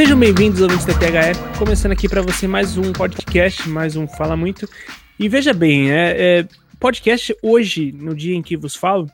Sejam bem-vindos, ouvintes da THE. Começando aqui para você mais um podcast, mais um Fala Muito. E veja bem, é, é, podcast hoje, no dia em que vos falo,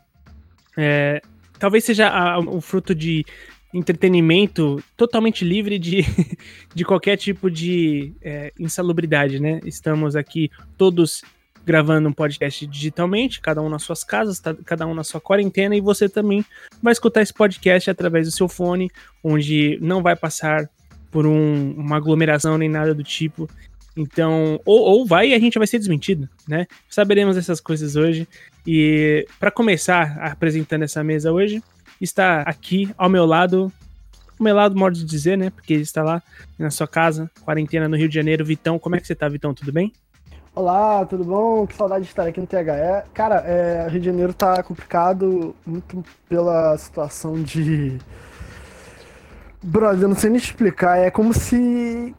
é, talvez seja o fruto de entretenimento totalmente livre de, de qualquer tipo de é, insalubridade, né? Estamos aqui todos gravando um podcast digitalmente, cada um nas suas casas, tá, cada um na sua quarentena, e você também vai escutar esse podcast através do seu fone, onde não vai passar por um, uma aglomeração nem nada do tipo. Então, ou, ou vai e a gente vai ser desmentido, né? Saberemos dessas coisas hoje. E para começar apresentando essa mesa hoje, está aqui ao meu lado, ao meu lado, modo de dizer, né? Porque ele está lá na sua casa, quarentena no Rio de Janeiro. Vitão, como é que você tá, Vitão? Tudo bem? Olá, tudo bom? Que saudade de estar aqui no THE. Cara, é, Rio de Janeiro tá complicado muito pela situação de. Brother, eu não sei nem explicar. É como se.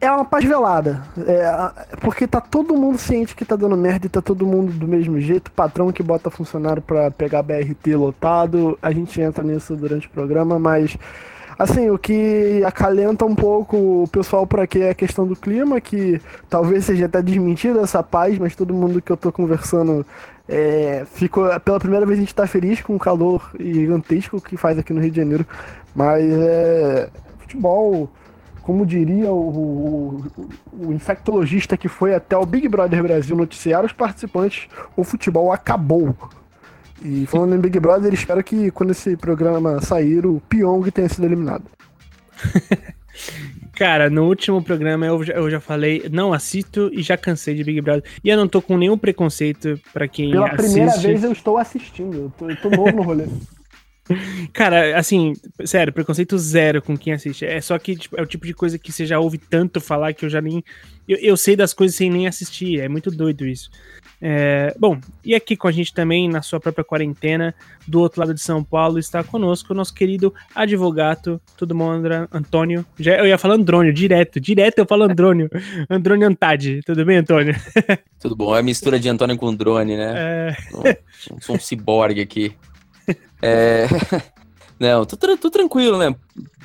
É uma paz velada. É, porque tá todo mundo ciente que tá dando merda e tá todo mundo do mesmo jeito. Patrão que bota funcionário pra pegar BRT lotado. A gente entra nisso durante o programa, mas Assim, o que acalenta um pouco o pessoal por aqui é a questão do clima, que talvez seja até desmentida essa paz, mas todo mundo que eu tô conversando é, ficou. Pela primeira vez a gente tá feliz com o calor gigantesco que faz aqui no Rio de Janeiro. Mas é. Futebol como diria o, o, o, infectologista que foi até o Big Brother Brasil noticiar os participantes, o futebol acabou. E falando em Big Brother, espero que quando esse programa sair, o Pyong tenha sido eliminado. Cara, no último programa eu já, eu já falei, não assisto e já cansei de Big Brother. E eu não tô com nenhum preconceito para quem Pela assiste. primeira vez eu estou assistindo, eu tô, eu tô novo no rolê. Cara, assim, sério, preconceito zero com quem assiste. É só que tipo, é o tipo de coisa que você já ouve tanto falar que eu já nem. Eu, eu sei das coisas sem nem assistir. É muito doido isso. É, bom, e aqui com a gente também, na sua própria quarentena, do outro lado de São Paulo, está conosco o nosso querido advogado, tudo bom, André, Antônio. Já, eu ia falar Andrônio, direto, direto eu falo Andrônio. Andrônio Antade, tudo bem, Antônio? Tudo bom, é a mistura de Antônio com drone, né? É... Sou, sou um ciborgue aqui. É... Não, tô, tô, tranquilo, né?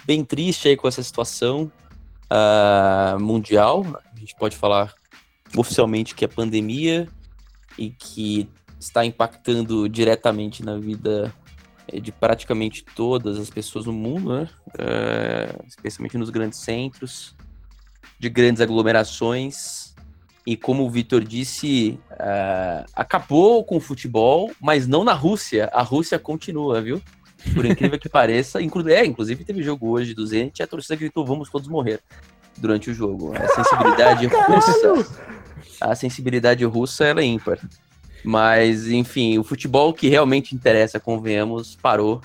Bem triste aí com essa situação uh, mundial. A gente pode falar oficialmente que é pandemia e que está impactando diretamente na vida eh, de praticamente todas as pessoas no mundo, né? É, especialmente nos grandes centros, de grandes aglomerações. E como o Vitor disse, uh, acabou com o futebol, mas não na Rússia. A Rússia continua, viu? Por incrível que pareça. Inclu é, inclusive teve jogo hoje do Zenit e a torcida gritou: vamos todos morrer durante o jogo. A sensibilidade russa. A sensibilidade russa ela é ímpar. Mas, enfim, o futebol que realmente interessa, convenhamos, parou.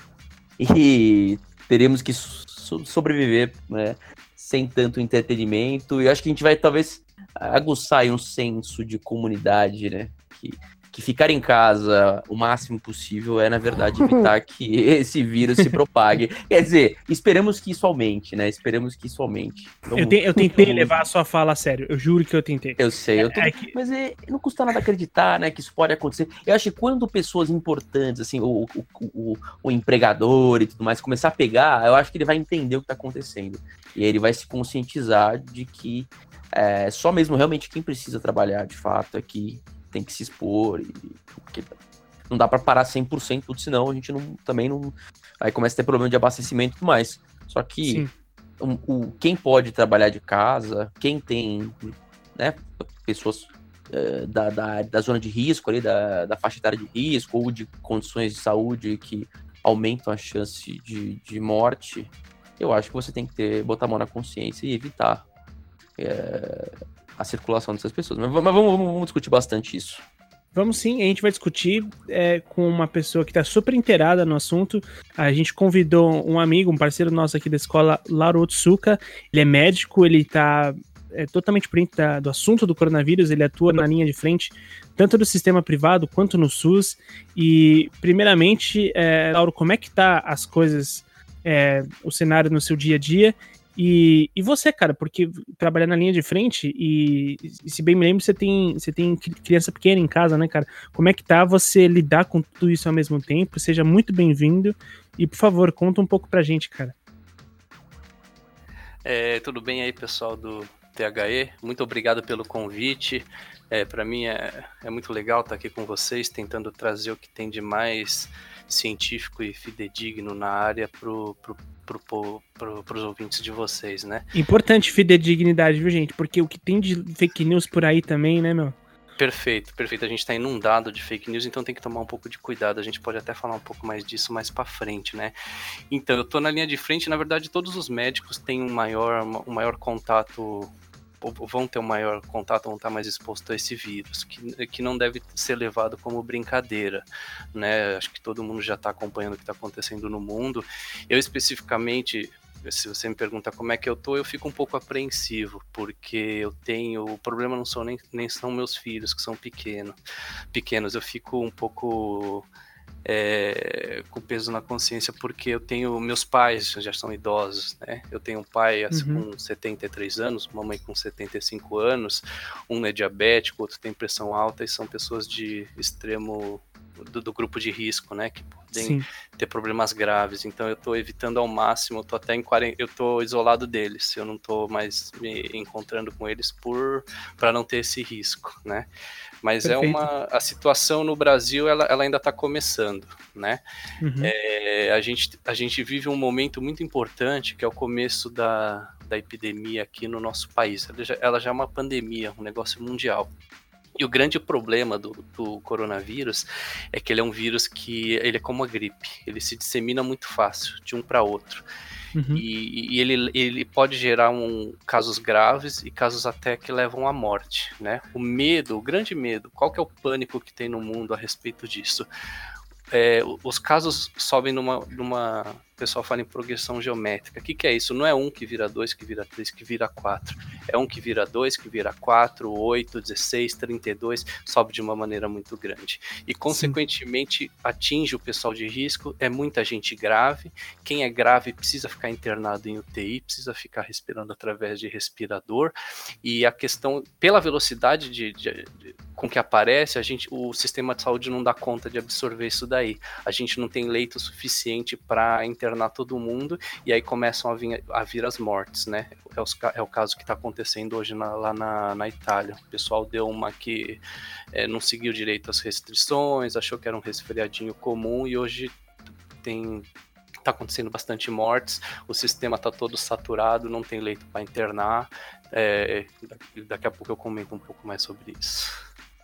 E teremos que so sobreviver né, sem tanto entretenimento. E acho que a gente vai talvez aguçar um senso de comunidade, né? Que que ficar em casa o máximo possível é, na verdade, evitar que esse vírus se propague. Quer dizer, esperamos que isso aumente, né? Esperamos que isso aumente. Vamos, eu, te, eu, tentei vamos... levar a sua fala a sério, eu juro que eu tentei. Eu sei, eu tô... é, é que... mas é, não custa nada acreditar, né, que isso pode acontecer. Eu acho que quando pessoas importantes, assim, o, o, o, o empregador e tudo mais, começar a pegar, eu acho que ele vai entender o que tá acontecendo. E ele vai se conscientizar de que é, só mesmo realmente quem precisa trabalhar de fato aqui tem que se expor, e, porque não dá para parar 100% tudo, senão a gente não, também não. Aí começa a ter problema de abastecimento e tudo mais. Só que o, o, quem pode trabalhar de casa, quem tem né, pessoas uh, da, da, da zona de risco, ali, da, da faixa etária de risco, ou de condições de saúde que aumentam a chance de, de morte, eu acho que você tem que ter, botar a mão na consciência e evitar é, a circulação dessas pessoas. Mas, mas vamos, vamos, vamos, discutir bastante isso. Vamos sim, a gente vai discutir é, com uma pessoa que está super inteirada no assunto. A gente convidou um amigo, um parceiro nosso aqui da escola, Lauro Otsuka. Ele é médico, ele está é, totalmente por dentro do assunto do coronavírus, ele atua na linha de frente, tanto do sistema privado quanto no SUS. E, primeiramente, é, Lauro, como é que tá as coisas, é, o cenário no seu dia a dia? E, e você, cara, porque trabalhar na linha de frente e, se bem me lembro, você tem, você tem criança pequena em casa, né, cara? Como é que tá você lidar com tudo isso ao mesmo tempo? Seja muito bem-vindo e, por favor, conta um pouco pra gente, cara. É, tudo bem aí, pessoal do THE? Muito obrigado pelo convite. É, Para mim é, é muito legal estar aqui com vocês, tentando trazer o que tem de mais científico e fidedigno na área para pro, pro, pro, os ouvintes de vocês, né? Importante fidedignidade, viu, gente? Porque o que tem de fake news por aí também, né, meu? Perfeito, perfeito. A gente está inundado de fake news, então tem que tomar um pouco de cuidado. A gente pode até falar um pouco mais disso mais para frente, né? Então, eu estou na linha de frente. Na verdade, todos os médicos têm um maior, um maior contato vão ter um maior contato, vão estar mais expostos a esse vírus, que, que não deve ser levado como brincadeira, né? Acho que todo mundo já está acompanhando o que está acontecendo no mundo. Eu especificamente se você me pergunta como é que eu tô, eu fico um pouco apreensivo, porque eu tenho. O problema não são nem, nem são meus filhos, que são pequeno, pequenos. Eu fico um pouco é, com peso na consciência, porque eu tenho. Meus pais já são idosos, né? Eu tenho um pai assim, uhum. com 73 anos, uma mãe com 75 anos, um é diabético, outro tem pressão alta, e são pessoas de extremo do, do, grupo de risco, né? Que podem Sim. ter problemas graves. Então eu estou evitando ao máximo, eu tô até em eu tô isolado deles. Eu não estou mais me encontrando com eles por para não ter esse risco, né? Mas é Perfeito. é uma a situação no Brasil ela, ela ainda está começando, né? Uhum. É, a, gente, a gente vive um momento muito importante que é o começo da, da epidemia aqui no nosso país. Ela já, ela já é uma pandemia, um negócio mundial. E o grande problema do, do, coronavírus é que ele é um vírus que ele é como a gripe, ele se dissemina muito fácil de um para outro. Uhum. E, e, ele, ele pode gerar um, casos graves e casos até que levam à morte, né? O medo, o grande medo, qual que é o pânico que tem no mundo a respeito disso? É, os casos sobem numa, numa pessoal fala em progressão geométrica. O que, que, é isso? Não é um que vira dois, que vira três, que vira quatro. É um que vira dois, que vira quatro, oito, dezesseis, trinta e dois, sobe de uma maneira muito grande. E, consequentemente, Sim. atinge o pessoal de risco. É muita gente grave. Quem é grave precisa ficar internado em UTI, precisa ficar respirando através de respirador. E a questão, pela velocidade de, de, de, com que aparece, a gente, o sistema de saúde não dá conta de absorver isso daí. A gente não tem leito suficiente para internar internar todo mundo e aí começam a vir, a vir as mortes, né? É, os, é o caso que está acontecendo hoje na, lá na, na, Itália. O pessoal deu uma que é, não seguiu direito as restrições, achou que era um resfriadinho comum e hoje tem está acontecendo bastante mortes, o sistema está todo saturado, não tem leito para internar. É, daqui a pouco eu comento um pouco mais sobre isso.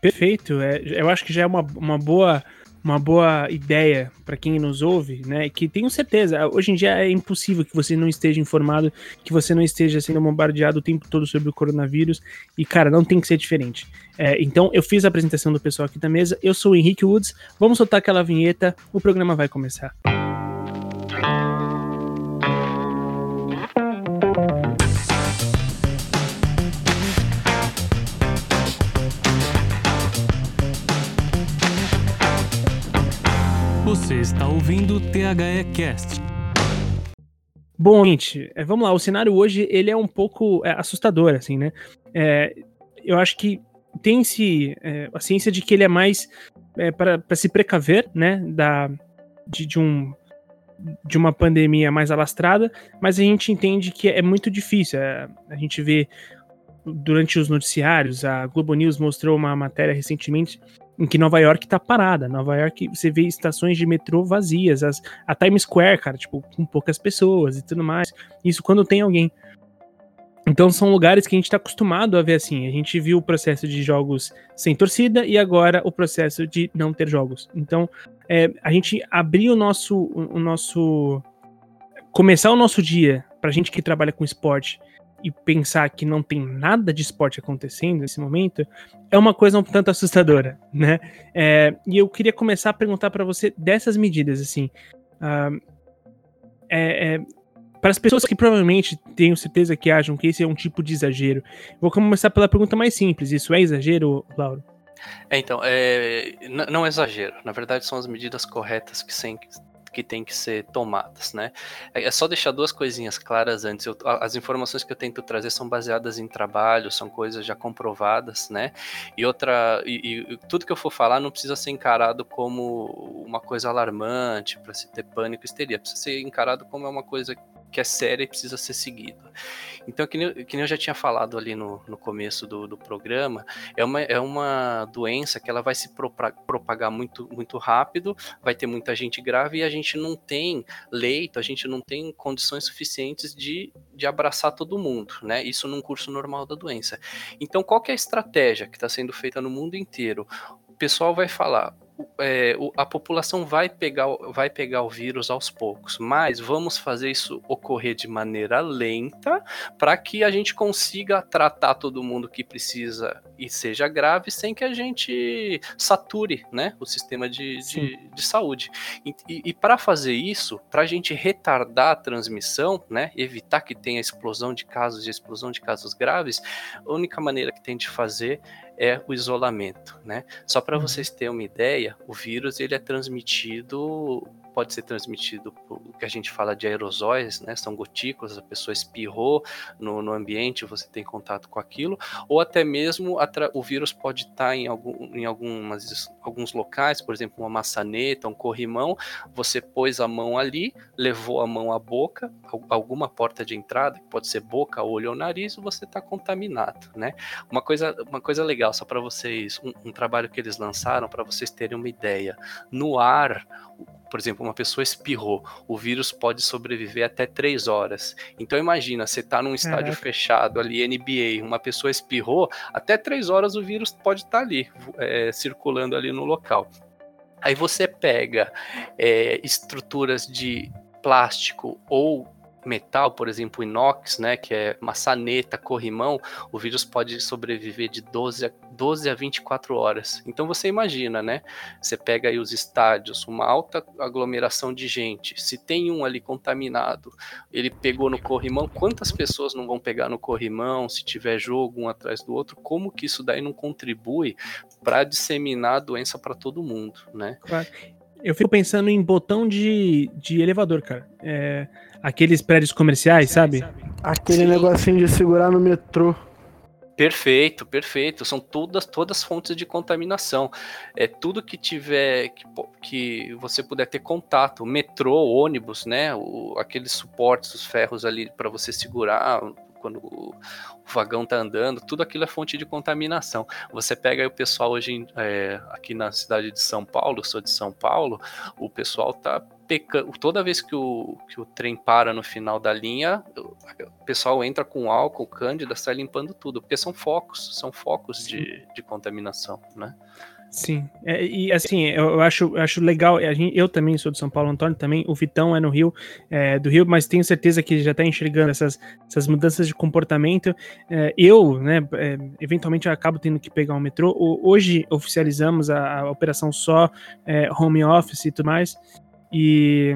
Perfeito, é, eu acho que já é uma, uma boa uma boa ideia para quem nos ouve, né? Que tenho certeza, hoje em dia é impossível que você não esteja informado, que você não esteja sendo bombardeado o tempo todo sobre o coronavírus. E, cara, não tem que ser diferente. É, então, eu fiz a apresentação do pessoal aqui da mesa. Eu sou o Henrique Woods. Vamos soltar aquela vinheta. O programa vai começar. Você está ouvindo o THE Cast. Bom, gente, é, vamos lá. O cenário hoje ele é um pouco é, assustador, assim, né? É, eu acho que tem-se é, a ciência de que ele é mais é, para se precaver, né, da, de, de, um, de uma pandemia mais alastrada, mas a gente entende que é muito difícil. É, a gente vê durante os noticiários, a Globo News mostrou uma matéria recentemente em que Nova York tá parada. Nova York, você vê estações de metrô vazias, as, a Times Square, cara, tipo, com poucas pessoas e tudo mais. Isso quando tem alguém. Então são lugares que a gente está acostumado a ver assim. A gente viu o processo de jogos sem torcida e agora o processo de não ter jogos. Então é, a gente abrir o nosso, o nosso, começar o nosso dia para gente que trabalha com esporte e pensar que não tem nada de esporte acontecendo nesse momento é uma coisa um tanto assustadora, né? É, e eu queria começar a perguntar para você dessas medidas, assim. Uh, é, é, para as pessoas que provavelmente tenho certeza que acham que esse é um tipo de exagero, vou começar pela pergunta mais simples: isso é exagero, Lauro? É, então, é, não é exagero. Na verdade, são as medidas corretas que, sem, que tem que ser tomadas, né? É, é só deixar duas coisinhas claras antes. Eu, as informações que eu tento trazer são baseadas em trabalho, são coisas já comprovadas, né? E outra, e, e tudo que eu for falar não precisa ser encarado como uma coisa alarmante para se ter pânico histeria. Precisa ser encarado como uma coisa que é séria e precisa ser seguida. Então, que nem, que nem eu já tinha falado ali no, no começo do, do programa, é uma, é uma doença que ela vai se propagar muito, muito rápido, vai ter muita gente grave e a gente não tem leito, a gente não tem condições suficientes de, de abraçar todo mundo, né? Isso num curso normal da doença. Então, qual que é a estratégia que está sendo feita no mundo inteiro? O pessoal vai falar, é, a população vai pegar, vai pegar o vírus aos poucos, mas vamos fazer isso ocorrer de maneira lenta para que a gente consiga tratar todo mundo que precisa e seja grave sem que a gente sature né, o sistema de, de, de saúde. E, e, e para fazer isso, para a gente retardar a transmissão, né, evitar que tenha explosão de casos e explosão de casos graves, a única maneira que tem de fazer é o isolamento, né? Só para uhum. vocês terem uma ideia, o vírus ele é transmitido pode ser transmitido por que a gente fala de aerosóis, né? São gotículas, a pessoa espirrou no, no ambiente, você tem contato com aquilo, ou até mesmo o vírus pode estar em, algum, em algumas, alguns locais, por exemplo, uma maçaneta, um corrimão, você pôs a mão ali, levou a mão à boca, alguma porta de entrada, que pode ser boca, olho ou nariz, você está contaminado, né? Uma coisa, uma coisa legal, só para vocês, um, um trabalho que eles lançaram, para vocês terem uma ideia. No ar, por exemplo, uma pessoa espirrou, o vírus pode sobreviver até três horas. Então imagina, você está num estádio é. fechado ali, NBA, uma pessoa espirrou, até três horas o vírus pode estar tá ali, é, circulando ali no local. Aí você pega é, estruturas de plástico ou metal, por exemplo, inox, né, que é maçaneta, corrimão, o vírus pode sobreviver de 12 a, 12 a 24 horas. Então você imagina, né? Você pega aí os estádios, uma alta aglomeração de gente, se tem um ali contaminado, ele pegou no corrimão, quantas pessoas não vão pegar no corrimão, se tiver jogo um atrás do outro, como que isso daí não contribui para disseminar a doença para todo mundo, né? Claro. Eu fico pensando em botão de, de elevador, cara. É, aqueles prédios comerciais, sabe? Aquele Sim. negocinho de segurar no metrô. Perfeito, perfeito. São todas todas fontes de contaminação. É tudo que tiver que, que você puder ter contato, metrô, ônibus, né? O, aqueles suportes, os ferros ali para você segurar quando o, o, vagão tá andando, tudo aquilo é fonte de contaminação. Você pega aí o pessoal hoje é, aqui na cidade de São Paulo, sou de São Paulo, o pessoal tá pecando. Toda vez que o, que o trem para no final da linha, o pessoal entra com álcool, cândida, sai limpando tudo, porque são focos, são focos de, de contaminação, né? Sim, é, e assim, eu, acho, acho legal, gente, eu também sou de São Paulo, Antônio também, o Vitão é no Rio, é, do Rio, mas tenho certeza que já está enxergando essas, essas mudanças de comportamento. É, eu, né, é, eventualmente eu acabo tendo que pegar um metrô. Hoje oficializamos a, a operação só é, home office e tudo mais, e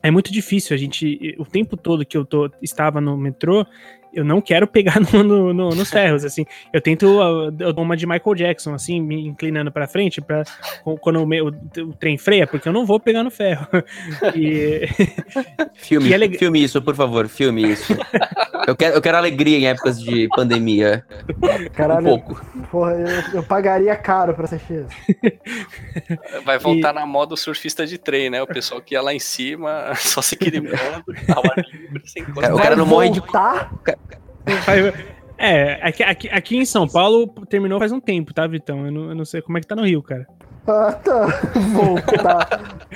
é muito difícil a gente, o tempo todo que eu tô, estava no metrô, eu não quero pegar no, no, no, nos ferros, assim. Eu tento eu dou uma de Michael Jackson, assim, me inclinando para frente, para quando o, meu, o, trem freia, porque eu não vou pegar no ferro. E, filme, é leg... filme isso, por favor, filme isso. Eu quero, eu quero alegria em épocas de pandemia. Caralho, um pouco. Porra, eu, eu pagaria caro pra assistir isso. Vai voltar e... na moda o surfista de trem, né? O pessoal que ia lá em cima, só se equilibrando, ao ar livre, sem O cara não morre de. É, aqui, aqui, aqui em São Paulo terminou faz um tempo, tá, Vitão? Eu não, eu não sei como é que tá no Rio, cara. Ah, tá. Voltar.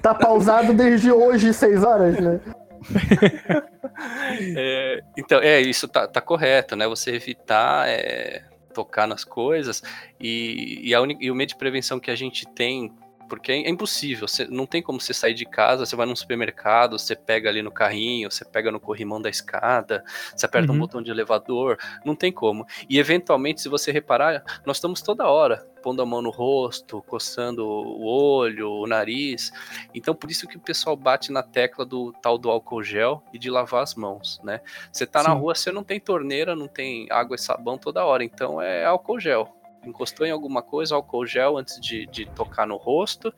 tá pausado desde hoje, seis horas, né? é, então, é, isso tá, tá correto, né? Você evitar é, tocar nas coisas e, e, a e o meio de prevenção que a gente tem porque é impossível, você, não tem como você sair de casa, você vai num supermercado, você pega ali no carrinho, você pega no corrimão da escada, você aperta uhum. um botão de elevador, não tem como. E eventualmente, se você reparar, nós estamos toda hora pondo a mão no rosto, coçando o olho, o nariz. Então, por isso que o pessoal bate na tecla do tal do álcool gel e de lavar as mãos, né? Você tá Sim. na rua, você não tem torneira, não tem água e sabão toda hora, então é álcool gel encostou em alguma coisa, álcool gel antes de, de tocar no rosto,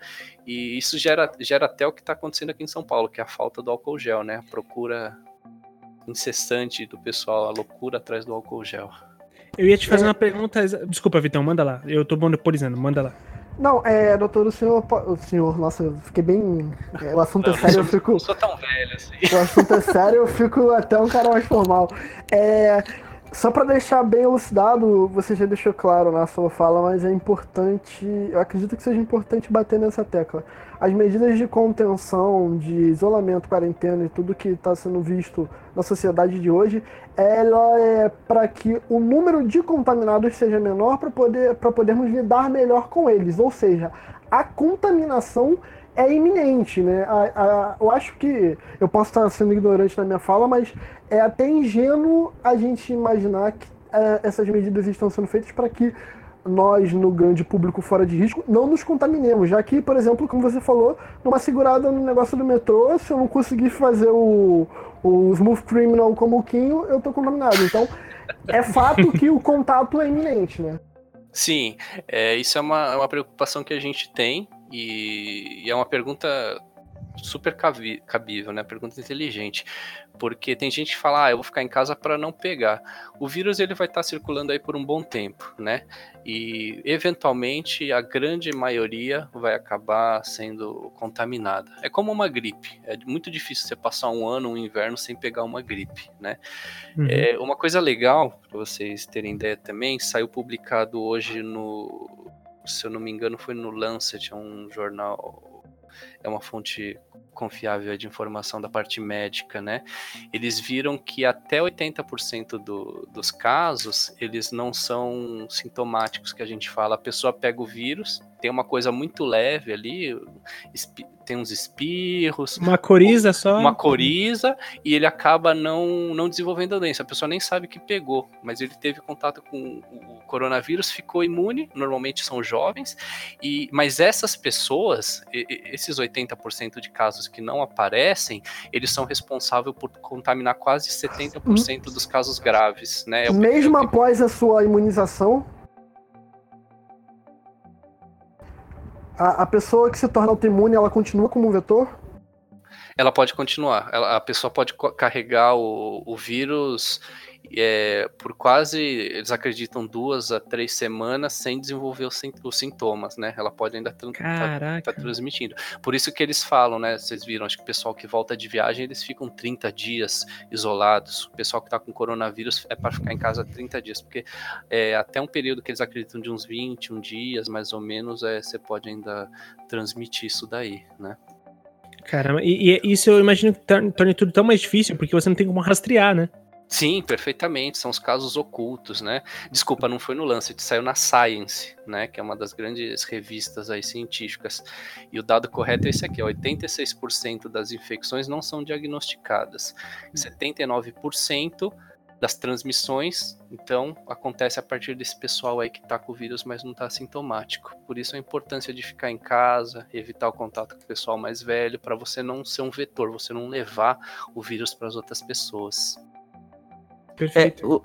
e isso gera, gera até o que está acontecendo aqui em São Paulo, que é a falta do álcool gel, né? A procura incessante do pessoal, a loucura atrás do álcool gel. Eu ia te fazer uma pergunta. Desculpa, Vitão, manda lá. Eu tô monopolizando, manda lá. Não, é, doutor, o senhor, o senhor, nossa, eu fiquei bem. É, o assunto é não, é sério, eu fico. Não sou tão velho assim. O assunto é sério, eu fico até um cara mais formal. É, só para deixar bem elucidado, você já deixou claro na sua fala, mas é importante, eu acredito que seja importante bater nessa tecla. As medidas de contenção, de isolamento, quarentena e tudo que está sendo visto na sociedade de hoje, ela é para que o número de contaminados seja menor para poder, podermos lidar melhor com eles. Ou seja, a contaminação é iminente, né? A, a, eu acho que eu posso estar sendo ignorante na minha fala, mas é até ingênuo a gente imaginar que é, essas medidas estão sendo feitas para que nós, no grande público fora de risco, não nos contaminemos. Já que, por exemplo, como você falou, numa segurada no negócio do metrô, se eu não conseguir fazer o, o Smooth Criminal como o Quinho, eu tô contaminado. Então, é fato que o contato é iminente, né? Sim, é, isso é uma, é uma preocupação que a gente tem e, e é uma pergunta super cabível, né? Pergunta inteligente. Porque tem gente que fala, ah, eu vou ficar em casa para não pegar. O vírus ele vai estar tá circulando aí por um bom tempo, né? E eventualmente a grande maioria vai acabar sendo contaminada. É como uma gripe. É muito difícil você passar um ano, um inverno sem pegar uma gripe, né? Uhum. É, uma coisa legal para vocês terem ideia também, saiu publicado hoje no, se eu não me engano, foi no Lancet, é um jornal é uma fonte confiável de informação da parte médica, né? Eles viram que até 80% do, dos casos, eles não são sintomáticos, que a gente fala. A pessoa pega o vírus, tem uma coisa muito leve ali, tem uns espirros. Uma coriza só? Uma coriza, e ele acaba não, não desenvolvendo a doença. A pessoa nem sabe que pegou, mas ele teve contato com o coronavírus, ficou imune, normalmente são jovens, e mas essas pessoas, esses 80% de casos que não aparecem, eles são responsáveis por contaminar quase 70% dos casos graves, né? É Mesmo após a sua imunização? A, a pessoa que se torna autoimune, ela continua como um vetor? Ela pode continuar. Ela, a pessoa pode carregar o, o vírus é, por quase, eles acreditam, duas a três semanas sem desenvolver os, os sintomas, né? Ela pode ainda estar tá, tá transmitindo. Por isso que eles falam, né? Vocês viram, acho que o pessoal que volta de viagem, eles ficam 30 dias isolados. O pessoal que está com coronavírus é para ficar em casa 30 dias, porque é, até um período que eles acreditam de uns 21 dias, mais ou menos, é, você pode ainda transmitir isso daí, né? Caramba, e, e isso eu imagino que torne tudo tão mais difícil, porque você não tem como rastrear, né? Sim, perfeitamente. São os casos ocultos, né? Desculpa, não foi no Lancet, saiu na Science, né? Que é uma das grandes revistas aí científicas. E o dado correto é esse aqui: 86% das infecções não são diagnosticadas. 79% das transmissões, então, acontece a partir desse pessoal aí que tá com o vírus, mas não tá sintomático. Por isso a importância de ficar em casa, evitar o contato com o pessoal mais velho, para você não ser um vetor, você não levar o vírus para as outras pessoas. Perfeito. É, eu,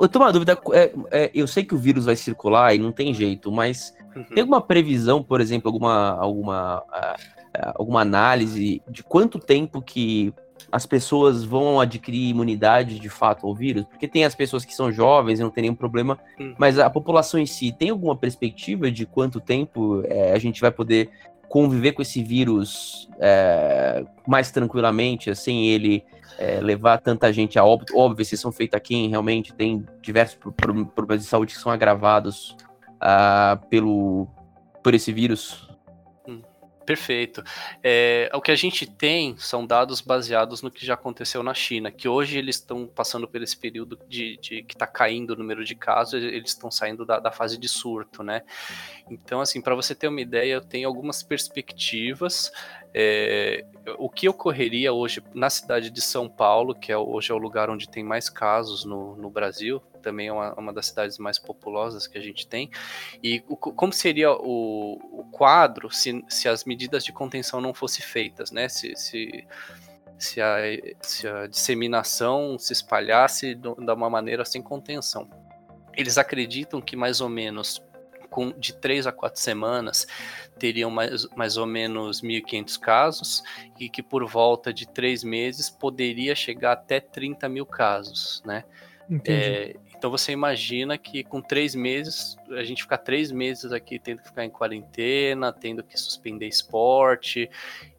eu tô uma dúvida. É, é, eu sei que o vírus vai circular e não tem jeito, mas uhum. tem alguma previsão, por exemplo, alguma, alguma, uh, alguma análise de quanto tempo que as pessoas vão adquirir imunidade de fato ao vírus? Porque tem as pessoas que são jovens e não tem nenhum problema, uhum. mas a população em si tem alguma perspectiva de quanto tempo é, a gente vai poder conviver com esse vírus é, mais tranquilamente, sem ele é, levar tanta gente a óbito. Óbvio, são feitos aqui, realmente tem diversos problemas de saúde que são agravados uh, pelo, por esse vírus. Perfeito. É, o que a gente tem são dados baseados no que já aconteceu na China, que hoje eles estão passando por esse período de, de que está caindo o número de casos, eles estão saindo da, da, fase de surto, né? Então, assim, para você ter uma ideia, eu tenho algumas perspectivas. É, o que ocorreria hoje na cidade de São Paulo, que é, hoje é o lugar onde tem mais casos no, no Brasil, também é uma, uma, das cidades mais populosas que a gente tem. E o, como seria o, o quadro se, se, as medidas de contenção não fossem feitas, né? Se, se, se, a, se a disseminação se espalhasse de uma maneira sem contenção. Eles acreditam que mais ou menos com, de três a quatro semanas teriam mais, mais ou menos 1.500 casos e que por volta de três meses poderia chegar até 30 mil casos, né? É, Então você imagina que com três meses, a gente ficar três meses aqui tendo que ficar em quarentena, tendo que suspender esporte,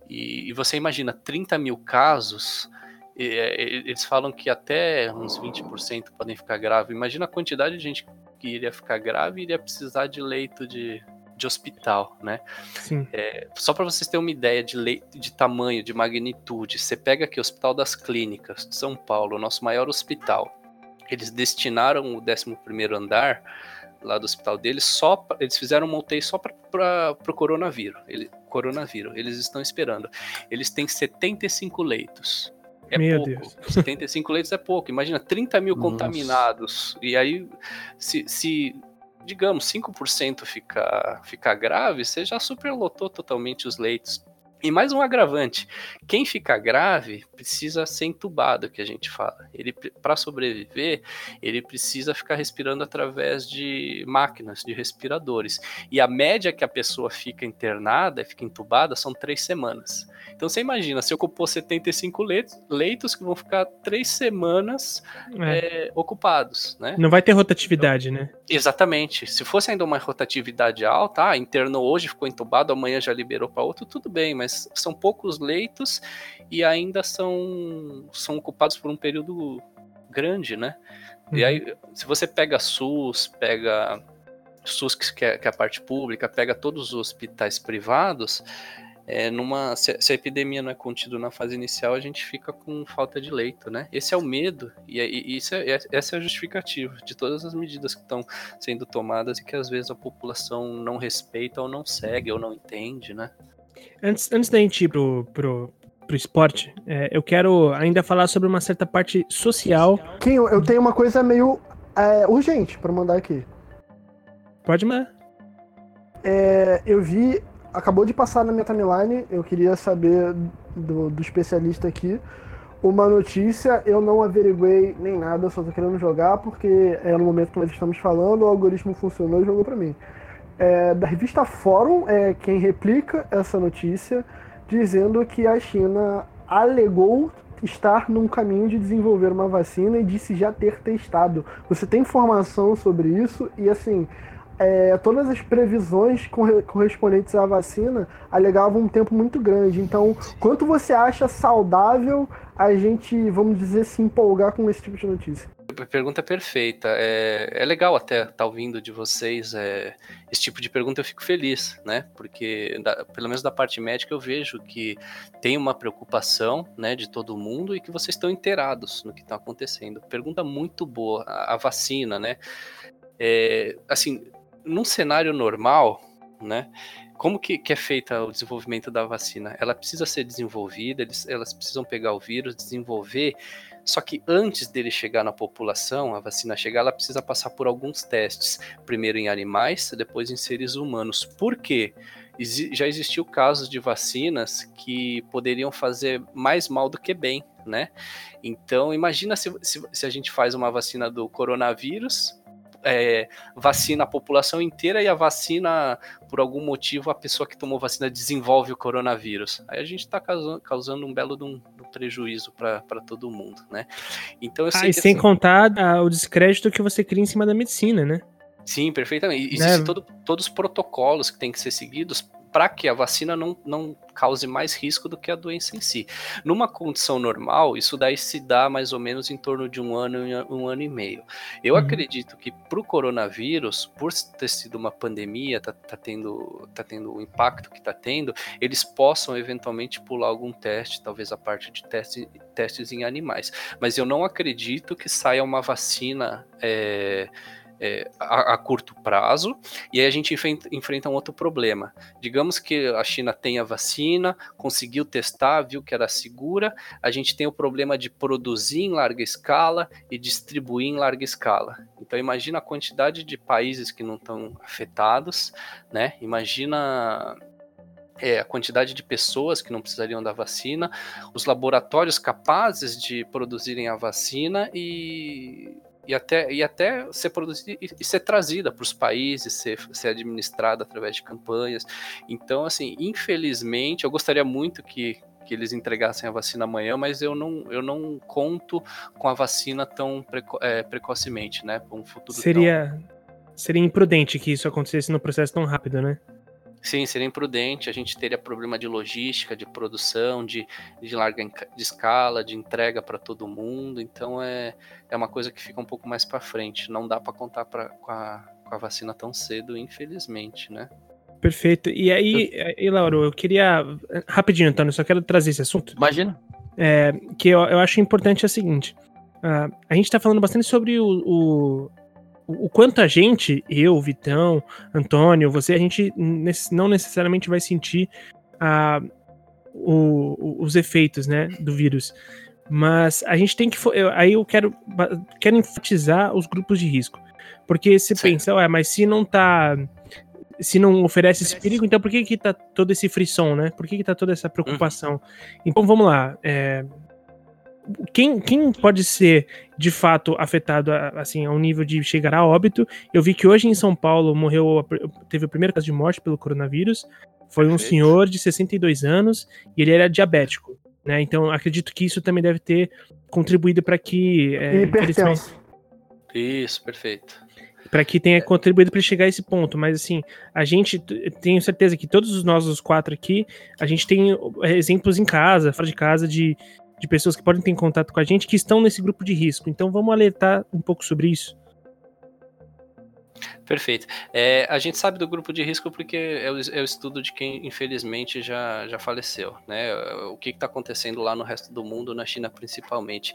e, e você imagina 30 mil casos, é, eles falam que até uns 20% podem ficar graves. Imagina a quantidade de gente que iria ficar grave e iria precisar de leito de, de hospital, né? Sim. É, só para vocês terem uma ideia de, leito, de tamanho, de magnitude, você pega aqui o Hospital das Clínicas de São Paulo, nosso maior hospital. Eles destinaram o 11 andar lá do hospital deles só eles fizeram uma UTI só para o coronavírus. Ele, coronavírus. Eles estão esperando. Eles têm 75 leitos. É Meu pouco. Deus. 75 leitos é pouco. Imagina 30 mil Nossa. contaminados. E aí, se, se digamos, 5% ficar, ficar grave, você já superlotou totalmente os leitos. E mais um agravante: quem fica grave precisa ser entubado, que a gente fala. Ele, para sobreviver, ele precisa ficar respirando através de máquinas, de respiradores. E a média que a pessoa fica internada, fica entubada, são três semanas. Então você imagina, se ocupou 75 leitos, leitos que vão ficar três semanas É. é, ocupados, né? Não vai ter rotatividade, né? Exatamente. Se fosse ainda uma rotatividade alta, ah, internou hoje, ficou entubado, amanhã já liberou para outro, tudo bem, mas são poucos leitos e ainda são, são ocupados por um período grande, né? E Uhum. aí, se você pega SUS, pega SUS, que é, que é a parte pública, pega todos os hospitais privados, é, numa, se, se a epidemia não é contida na fase inicial, a gente fica com falta de leito, né? Esse é o medo, e, é- e isso é, essa é a justificativa de todas as medidas que estão sendo tomadas e que às vezes a população não respeita ou não segue ou não entende, né? Antes, antes da gente ir pro, pro, pro esporte, é, eu quero ainda falar sobre uma certa parte social. Kim, eu tenho uma coisa meio é, urgente pra mandar aqui. Pode mandar. É, eu vi, acabou de passar na minha timeline, eu queria saber do, do especialista aqui. Uma notícia, eu não averiguei nem nada, só tô querendo jogar porque é no momento que nós estamos falando, o algoritmo funcionou e jogou pra mim. É, da revista Fórum é quem replica essa notícia, dizendo que a China alegou estar num caminho de desenvolver uma vacina e disse já ter testado. Você tem informação sobre isso? E assim, é, todas as previsões corre- correspondentes à vacina alegavam um tempo muito grande. Então, quanto você acha saudável a gente, vamos dizer, se empolgar com esse tipo de notícia? Pergunta perfeita. É, é legal até estar ouvindo de vocês é, esse tipo de pergunta. Eu fico feliz, né? Porque, da- pelo menos da parte médica, eu vejo que tem uma preocupação né, de todo mundo e que vocês estão inteirados no que está acontecendo. Pergunta muito boa. A, a vacina, né? É, assim, num cenário normal, né? Como que, que é feita o desenvolvimento da vacina? Ela precisa ser desenvolvida, eles, elas precisam pegar o vírus, desenvolver só que antes dele chegar na população, a vacina chegar, ela precisa passar por alguns testes. Primeiro em animais, depois em seres humanos. Por quê? Já existiu casos de vacinas que poderiam fazer mais mal do que bem, né? Então, imagina se, se, se a gente faz uma vacina do coronavírus, é, vacina a população inteira e a vacina, por algum motivo, a pessoa que tomou vacina desenvolve o coronavírus. Aí a gente está causando, causando um belo de um, de um prejuízo para todo mundo, né? Então eu sei Ah, e sem assim, contar ah, o descrédito que você cria em cima da medicina, né? Sim, perfeitamente. Existem Né? todo, todos os protocolos que têm que ser seguidos para que a vacina não, não cause mais risco do que a doença em si. Numa condição normal, isso daí se dá mais ou menos em torno de um ano, um ano e meio. Eu Uhum. acredito que para o coronavírus, por ter sido uma pandemia, tá, tá tendo, tá tendo o impacto que tá tendo, eles possam eventualmente pular algum teste, talvez a parte de teste, testes em animais. Mas eu não acredito que saia uma vacina. é, é, a, a curto prazo, e aí a gente enfrenta, um outro problema. Digamos que a China tem a vacina, conseguiu testar, viu que era segura, a gente tem o problema de produzir em larga escala e distribuir em larga escala. Então imagina a quantidade de países que não estão afetados, né? Imagina é, a quantidade de pessoas que não precisariam da vacina, os laboratórios capazes de produzirem a vacina e, e, até, e até ser produzida e, e ser trazida para os países, ser, ser administrada através de campanhas. Então, assim, infelizmente, eu gostaria muito que que eles entregassem a vacina amanhã, mas eu não, eu não conto com a vacina tão preco é, precocemente, né? Para um futuro seria tão... seria imprudente que isso acontecesse no processo tão rápido, né? Sim, seria imprudente. A gente teria problema de logística, de produção, de, de larga de escala, de entrega para todo mundo. Então é, é uma coisa que fica um pouco mais para frente. Não dá para contar pra, com, a, com a vacina tão cedo, infelizmente, né? Perfeito. E aí, e, Lauro, eu queria. Rapidinho, Antônio, só quero trazer esse assunto. Imagina. É, que eu, eu acho importante é o seguinte: uh, a gente está falando bastante sobre o, o, o, quanto a gente, eu, Vitão, Antônio, você, a gente não necessariamente vai sentir uh, o, os efeitos né, do vírus. Mas a gente tem que. Eu, aí eu quero, quero enfatizar os grupos de risco. Porque se pensa, ué, mas se não tá se não oferece esse perigo, então por que que tá todo esse frisson, né? Por que que tá toda essa preocupação? Uhum. Então vamos lá, é, quem, quem pode ser de fato afetado assim ao nível de chegar a óbito? Eu vi que hoje em São Paulo morreu, teve o primeiro caso de morte pelo coronavírus. Foi um senhor de 62 anos e ele era diabético, né? Então acredito que isso também deve ter contribuído para que é, Isso, perfeito para que tenha contribuído para chegar a esse ponto. Mas assim, a gente tenho certeza que todos nós os quatro aqui, a gente tem exemplos em casa, fora de casa, de, de pessoas que podem ter contato com a gente que estão nesse grupo de risco. Então vamos alertar um pouco sobre isso. Perfeito. É, a gente sabe do grupo de risco porque é o, é o, estudo de quem, infelizmente, já, já faleceu. Né? O que está acontecendo lá no resto do mundo, na China principalmente.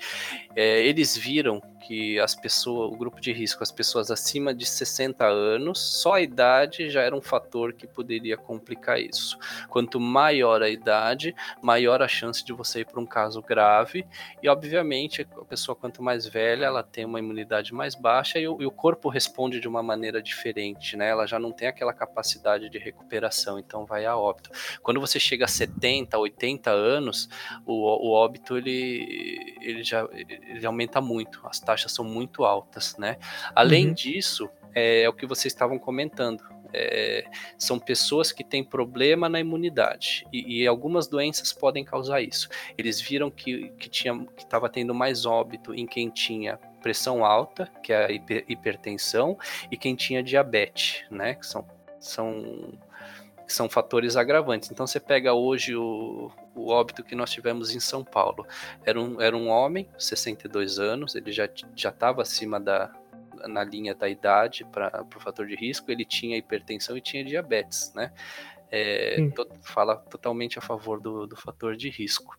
É, eles viram que as pessoas, o grupo de risco, as pessoas acima de 60 anos, só a idade já era um fator que poderia complicar isso. Quanto maior a idade, maior a chance de você ir para um caso grave. E, obviamente, a pessoa, quanto mais velha, ela tem uma imunidade mais baixa e e o corpo responde de uma maneira maneira diferente, né? Ela já não tem aquela capacidade de recuperação, então vai a óbito. Quando você chega a 70, 80 anos, o, o óbito ele, ele já ele aumenta muito, as taxas são muito altas, né? Além uhum. disso, é, é o que vocês estavam comentando. É, são pessoas que têm problema na imunidade e, e, algumas doenças podem causar isso. Eles viram que que tinha que estava tendo mais óbito em quem tinha pressão alta, que é a hiper, hipertensão, e quem tinha diabetes, né? Que são, são, que são fatores agravantes. Então você pega hoje o, o óbito que nós tivemos em São Paulo. Era um, era um homem, 62 anos, ele já estava acima da, na linha da idade para o fator de risco, ele tinha hipertensão e tinha diabetes, né? É, to, fala totalmente a favor do, do fator de risco.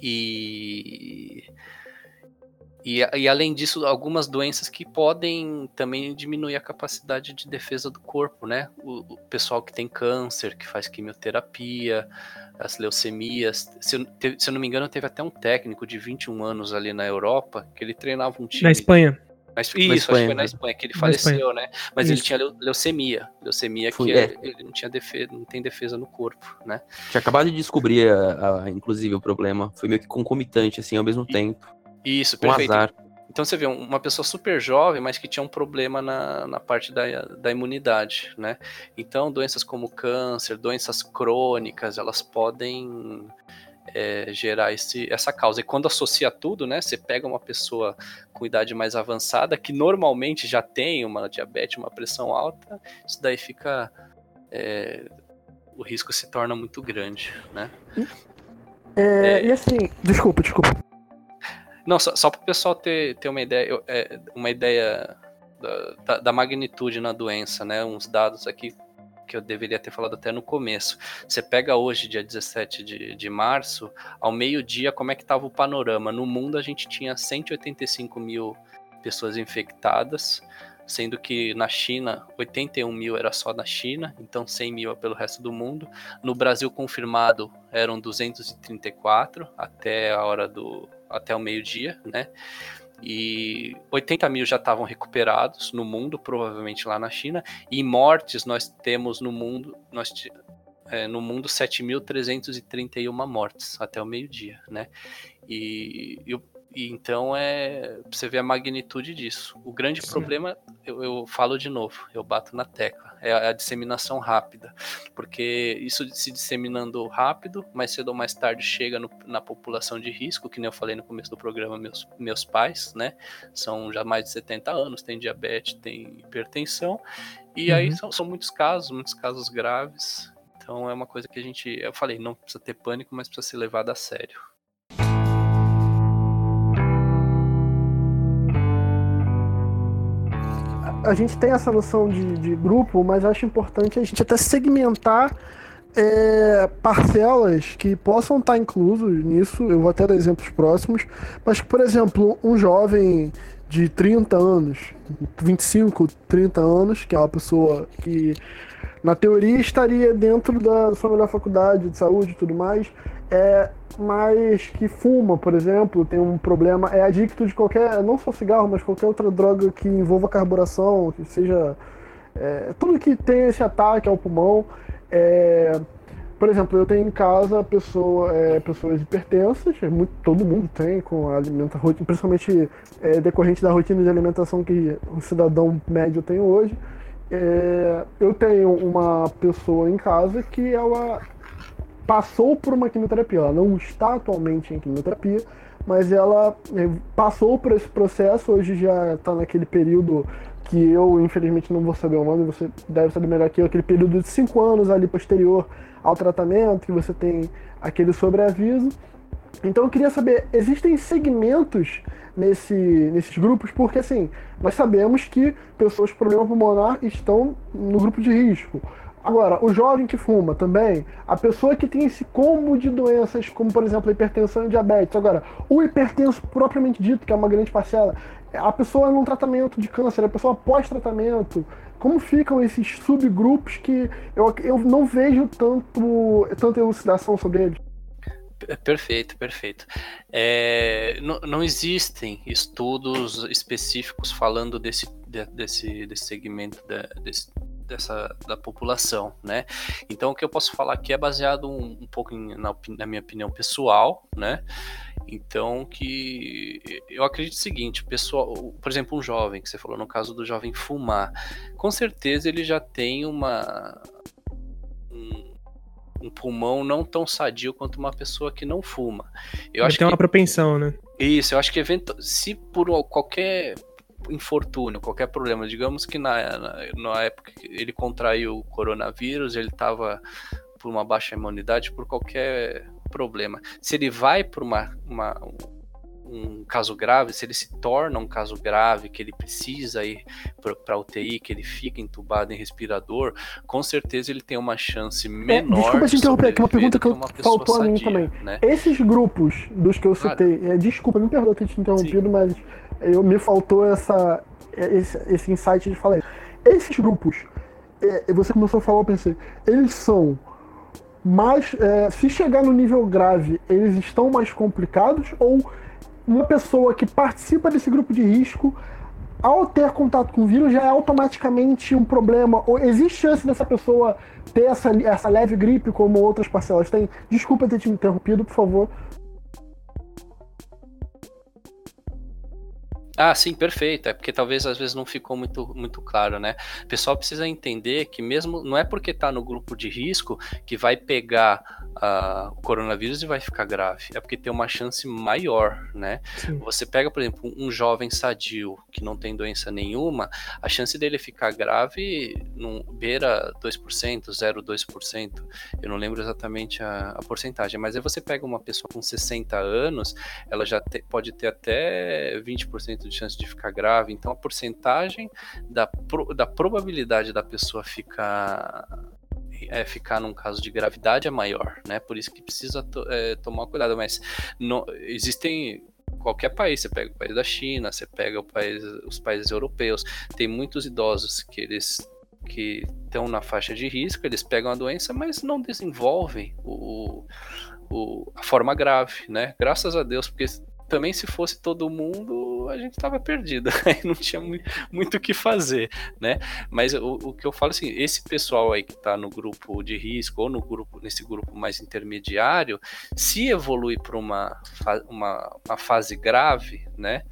E e, e, além disso, algumas doenças que podem também diminuir a capacidade de defesa do corpo, né? O, o pessoal que tem câncer, que faz quimioterapia, as leucemias. Se eu, se eu, não me engano, teve até um técnico de 21 anos ali na Europa que ele treinava um time. Na Espanha. Mas, isso, Espanha, acho que foi na Espanha, que ele faleceu, né? Mas isso. ele tinha leucemia. Leucemia que é. ele não tinha defesa, não tem defesa no corpo, né? Tinha acabado de descobrir, a, a, inclusive, o problema. Foi meio que concomitante, assim, ao mesmo e, tempo. Isso, perfeito. Um azar. Então você vê uma pessoa super jovem, mas que tinha um problema na, na parte da, da imunidade, né? Então doenças como câncer, doenças crônicas, elas podem é, gerar esse, essa causa. E quando associa tudo, né? Você pega uma pessoa com idade mais avançada, que normalmente já tem uma diabetes, uma pressão alta, isso daí fica. É, o risco se torna muito grande, né? É, é. e assim, desculpa, desculpa. Não, só, só para o pessoal ter, ter uma ideia, é, uma ideia da, da, magnitude na doença, né? Uns dados aqui que eu deveria ter falado até no começo. Você pega hoje, dia 17 de, de março, ao meio-dia, como é que estava o panorama? No mundo a gente tinha 185 mil pessoas infectadas, sendo que na China 81 mil era só na China, então 100 mil é pelo resto do mundo. No Brasil confirmado eram 234 até a hora do até o meio-dia, né? E 80 mil já estavam recuperados no mundo, provavelmente lá na China. E mortes nós temos no mundo, nós é, no mundo 7.331 mortes até o meio-dia, né? E, e, e então é você vê a magnitude disso. O grande Sim. problema, eu, eu, falo de novo, eu bato na tecla, é a disseminação rápida, porque isso se disseminando rápido, mais cedo ou mais tarde chega no, na população de risco, que nem eu falei no começo do programa, meus, meus pais, né, são já mais de 70 anos, tem diabetes, tem hipertensão, e uhum. aí são, são muitos casos, muitos casos graves. Então é uma coisa que a gente, eu falei, não precisa ter pânico, mas precisa ser levado a sério. A gente tem essa noção de, de grupo, mas acho importante a gente até segmentar é, parcelas que possam estar inclusos nisso. Eu vou até dar exemplos próximos, mas, por exemplo, um jovem de 30 anos, 25, 30 anos, que é uma pessoa que, na teoria, estaria dentro da sua melhor faculdade de saúde e tudo mais, é, mas que fuma, por exemplo, tem um problema, é adicto de qualquer, não só cigarro, mas qualquer outra droga que envolva carburação, que seja. É, tudo que tem esse ataque ao pulmão. É, por exemplo, eu tenho em casa pessoa, é, pessoas hipertensas, é muito, todo mundo tem com a alimentação, principalmente é, decorrente da rotina de alimentação que o cidadão médio tem hoje. É, eu tenho uma pessoa em casa que ela passou por uma quimioterapia. Ela não está atualmente em quimioterapia, mas ela é, passou por esse processo. Hoje já está naquele período que eu, infelizmente, não vou saber o nome, você deve saber melhor que eu, aquele período de cinco anos ali posterior ao tratamento, que você tem aquele sobreaviso. Então eu queria saber, existem segmentos nesse, nesses grupos? Porque assim, nós sabemos que pessoas com problema pulmonar estão no grupo de risco. Agora, o jovem que fuma também, a pessoa que tem esse combo de doenças, como por exemplo a hipertensão e diabetes. Agora, o hipertenso propriamente dito, que é uma grande parcela, a pessoa num tratamento de câncer, a pessoa pós-tratamento. Como ficam esses subgrupos que eu, eu não vejo tanto, tanta elucidação sobre eles? Perfeito, perfeito. É, não, não, existem estudos específicos falando desse, desse, desse segmento, desse, dessa da população, né? Então o que eu posso falar aqui é baseado um, um pouco em, na, na, minha opinião pessoal, né? Então que eu acredito o seguinte, pessoal, por exemplo, um jovem que você falou no caso do jovem fumar, com certeza ele já tem uma um, um pulmão não tão sadio quanto uma pessoa que não fuma. Eu acho tem que, uma propensão, né? Isso, eu acho que evento, se por qualquer infortúnio, qualquer problema, digamos que na, na, na época que ele contraiu o coronavírus, ele estava por uma baixa imunidade, por qualquer problema. Se ele vai por uma, uma um caso grave, se ele se torna um caso grave, que ele precisa ir para UTI, que ele fica entubado em respirador, com certeza ele tem uma chance menor. É, desculpa te interromper, que é uma pergunta que, que faltou a mim também. Né? Esses grupos dos que eu citei, claro. é, desculpa, me perdoa ter te interrompido, Sim. mas eu me faltou essa, esse, esse insight de falar. Esses grupos, é, você começou a falar, eu pensei, eles são mais. É, se chegar no nível grave, eles estão mais complicados? Ou uma pessoa que participa desse grupo de risco, ao ter contato com o vírus, já é automaticamente um problema? Ou existe chance dessa pessoa ter essa, essa leve gripe, como outras parcelas têm? Desculpa ter te interrompido, por favor. Ah, sim, perfeito. É porque talvez às vezes não ficou muito, muito claro, né? O pessoal precisa entender que mesmo não é porque está no grupo de risco que vai pegar o coronavírus e vai ficar grave. É porque tem uma chance maior, né? Sim. Você pega, por exemplo, um jovem sadio que não tem doença nenhuma, a chance dele ficar grave não beira 2%, 0,2%. Eu não lembro exatamente a, a porcentagem, mas aí você pega uma pessoa com 60 anos, ela já te, pode ter até 20% de chance de ficar grave. Então a porcentagem da, da probabilidade da pessoa ficar é, ficar num caso de gravidade é maior, né? Por isso que precisa to, é, tomar cuidado. Mas não, existem qualquer país, você pega o país da China, você pega país, os países europeus, tem muitos idosos que eles que estão na faixa de risco, eles pegam a doença, mas não desenvolvem o, o, a forma grave, né? Graças a Deus, porque também se fosse todo mundo, a gente estava perdido, não tinha muito o que fazer, né? Mas o, o, que eu falo assim, esse pessoal aí que está no grupo de risco ou no grupo nesse grupo mais intermediário, se evolui para uma, uma, uma fase grave, né?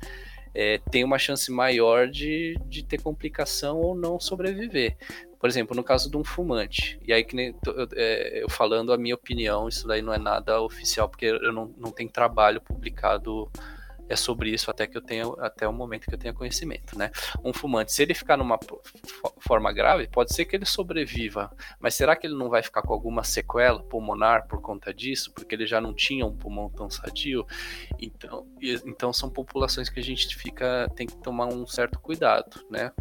É, tem uma chance maior de, de ter complicação ou não sobreviver. Por exemplo, no caso de um fumante, e aí que nem eu, é, eu falando a minha opinião, isso daí não é nada oficial, porque eu não, não tenho trabalho publicado é sobre isso até que eu tenha até o momento que eu tenha conhecimento, né? Um fumante, se ele ficar numa forma grave, pode ser que ele sobreviva, mas será que ele não vai ficar com alguma sequela pulmonar por conta disso, porque ele já não tinha um pulmão tão sadio? Então, então são populações que a gente fica tem que tomar um certo cuidado, né?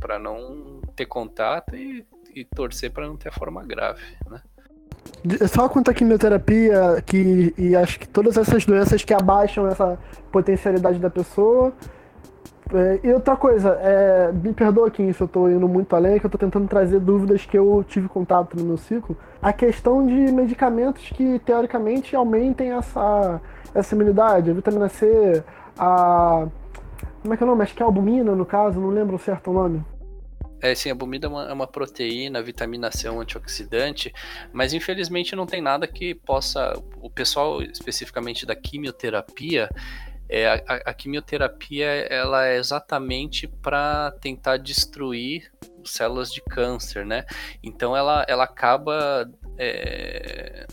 Para não ter contato e, e torcer para não ter forma grave, né? Só quanto à quimioterapia que, e acho que todas essas doenças que abaixam essa potencialidade da pessoa. É, e outra coisa, é, me perdoa aqui se eu estou indo muito além, que eu estou tentando trazer dúvidas que eu tive contato no meu ciclo. A questão de medicamentos que teoricamente aumentem essa, essa imunidade, a vitamina C, a. Como é que é o nome? Acho que é albumina, no caso, não lembro certo o nome. É, sim, a bumida é uma, é uma, proteína, vitamina C é um antioxidante, mas infelizmente não tem nada que possa. O pessoal, especificamente da quimioterapia, é, a, a quimioterapia ela é exatamente para tentar destruir células de câncer, né? Então ela, ela acaba é,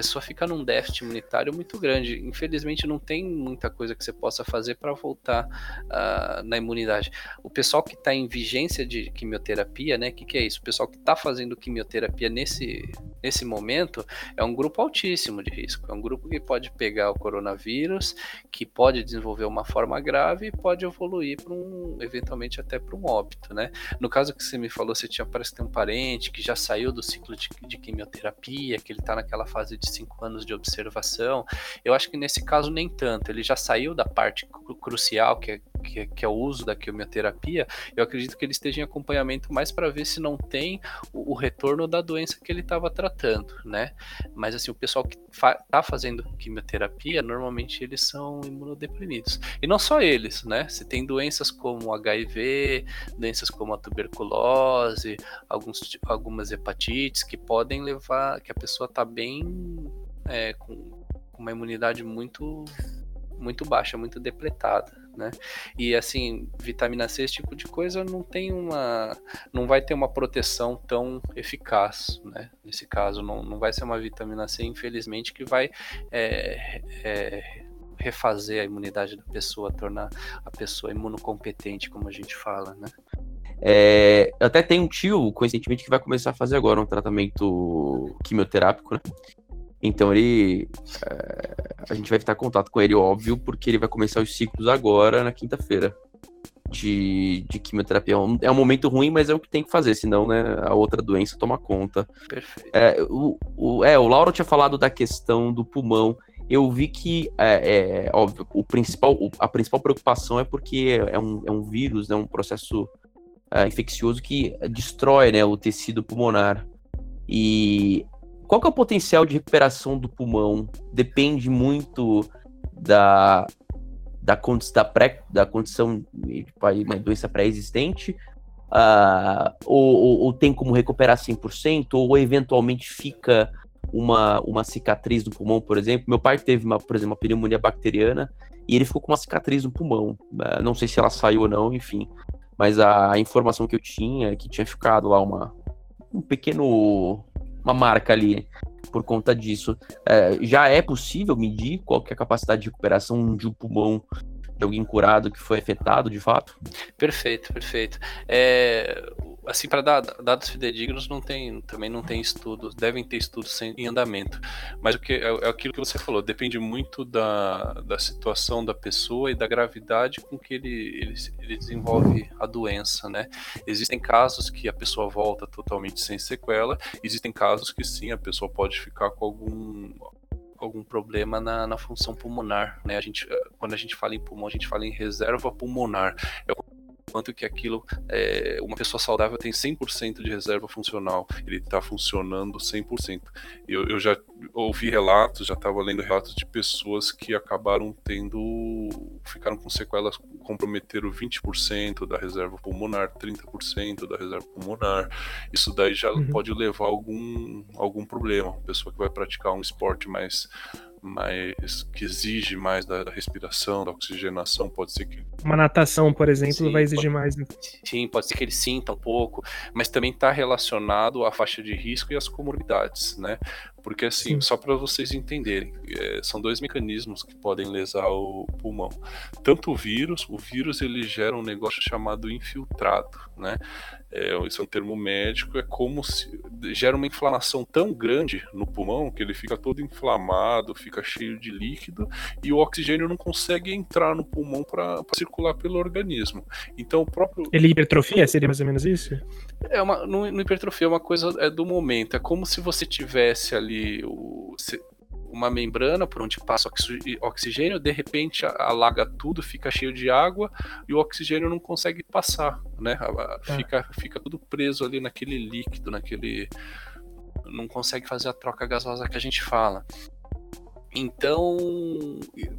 pessoa fica num déficit imunitário muito grande. Infelizmente, não tem muita coisa que você possa fazer para voltar uh, na imunidade. O pessoal que está em vigência de quimioterapia, né? O que, que é isso? O pessoal que está fazendo quimioterapia nesse, nesse momento é um grupo altíssimo de risco. É um grupo que pode pegar o coronavírus, que pode desenvolver uma forma grave e pode evoluir para um, eventualmente até para um óbito, né? No caso que você me falou, você tinha parece que tem um parente que já saiu do ciclo de, de quimioterapia, que ele está naquela fase de cinco anos de observação. Eu acho que nesse caso nem tanto. Ele já saiu da parte crucial, que é, que, é, que é o uso da quimioterapia. Eu acredito que ele esteja em acompanhamento mais para ver se não tem o, o, retorno da doença que ele estava tratando, né? Mas assim, o pessoal que fa tá fazendo quimioterapia, normalmente eles são imunodeprimidos. E não só eles, né? Você tem doenças como HIV, doenças como a tuberculose, alguns, algumas hepatites que podem levar que a pessoa está bem é, com uma imunidade muito muito baixa, muito depletada, né? E assim, vitamina C, esse tipo de coisa não tem uma não vai ter uma proteção tão eficaz, né? Nesse caso, não, não vai ser uma vitamina C, infelizmente, que vai é, é, refazer a imunidade da pessoa, tornar a pessoa imunocompetente, como a gente fala, né? É, até tem um tio, coincidentemente, que vai começar a fazer agora um tratamento quimioterápico, né? Então ele. É, a gente vai estar em contato com ele, óbvio, porque ele vai começar os ciclos agora, na quinta-feira. De, de quimioterapia. É um, é um momento ruim, mas é o que tem que fazer, senão né, a outra doença toma conta. Perfeito. É, o, o, é, o Lauro tinha falado da questão do pulmão. Eu vi que, é, é óbvio, o principal, a principal preocupação é porque é um, é um vírus, é né, um processo é, infeccioso que destrói né, o tecido pulmonar. E qual que é o potencial de recuperação do pulmão? Depende muito da, da, da, pré, da condição de uma doença pré-existente, uh, ou, ou, ou, tem como recuperar 100%, ou eventualmente fica uma, uma cicatriz do pulmão, por exemplo. Meu pai teve, uma, por exemplo, uma pneumonia bacteriana e ele ficou com uma cicatriz no pulmão. Uh, não sei se ela saiu ou não, enfim. Mas a, a informação que eu tinha é que tinha ficado lá uma, um pequeno uma marca ali por conta disso. É, já é possível medir qual é a capacidade de recuperação de um pulmão de alguém curado que foi afetado de fato? Perfeito, perfeito. É, assim, para dados fidedignos, não tem, também não tem estudos, devem ter estudos em andamento. Mas o que é, é, aquilo que você falou, depende muito da, da situação da pessoa e da gravidade com que ele, ele, ele desenvolve a doença, né? Existem casos que a pessoa volta totalmente sem sequela, existem casos que sim, a pessoa pode ficar com algum algum problema na, na função pulmonar, né? A gente, quando a gente fala em pulmão, a gente fala em reserva pulmonar. É quanto que aquilo, é, uma pessoa saudável tem 100% de reserva funcional, ele está funcionando 100%. Eu, eu já ouvi relatos, já estava lendo relatos de pessoas que acabaram tendo, ficaram com sequelas, comprometeram 20% da reserva pulmonar, 30% da reserva pulmonar. Isso daí já uhum. pode levar a algum, algum problema. Uma pessoa que vai praticar um esporte mais mais que exige mais da, da, respiração, da oxigenação, pode ser que uma natação, por exemplo, sim, vai exigir pode, mais. Né? Sim, pode ser que ele sinta um pouco, mas também está relacionado à faixa de risco e às comorbidades, né? Porque assim, sim. só para vocês entenderem, é, são dois mecanismos que podem lesar o pulmão. Tanto o vírus, o vírus ele gera um negócio chamado infiltrado, né? é, isso é um termo médico, é como se gera uma inflamação tão grande no pulmão que ele fica todo inflamado, fica cheio de líquido e o oxigênio não consegue entrar no pulmão para circular pelo organismo. Então o próprio. Ele hipertrofia? Seria mais ou menos isso? É uma, no, no hipertrofia é uma coisa é do momento. É como se você tivesse ali o, se, uma membrana por onde passa oxigênio, de repente alaga tudo, fica cheio de água e o oxigênio não consegue passar, né? É. Fica, fica tudo preso ali naquele líquido, naquele. Não consegue fazer a troca gasosa que a gente fala. Então,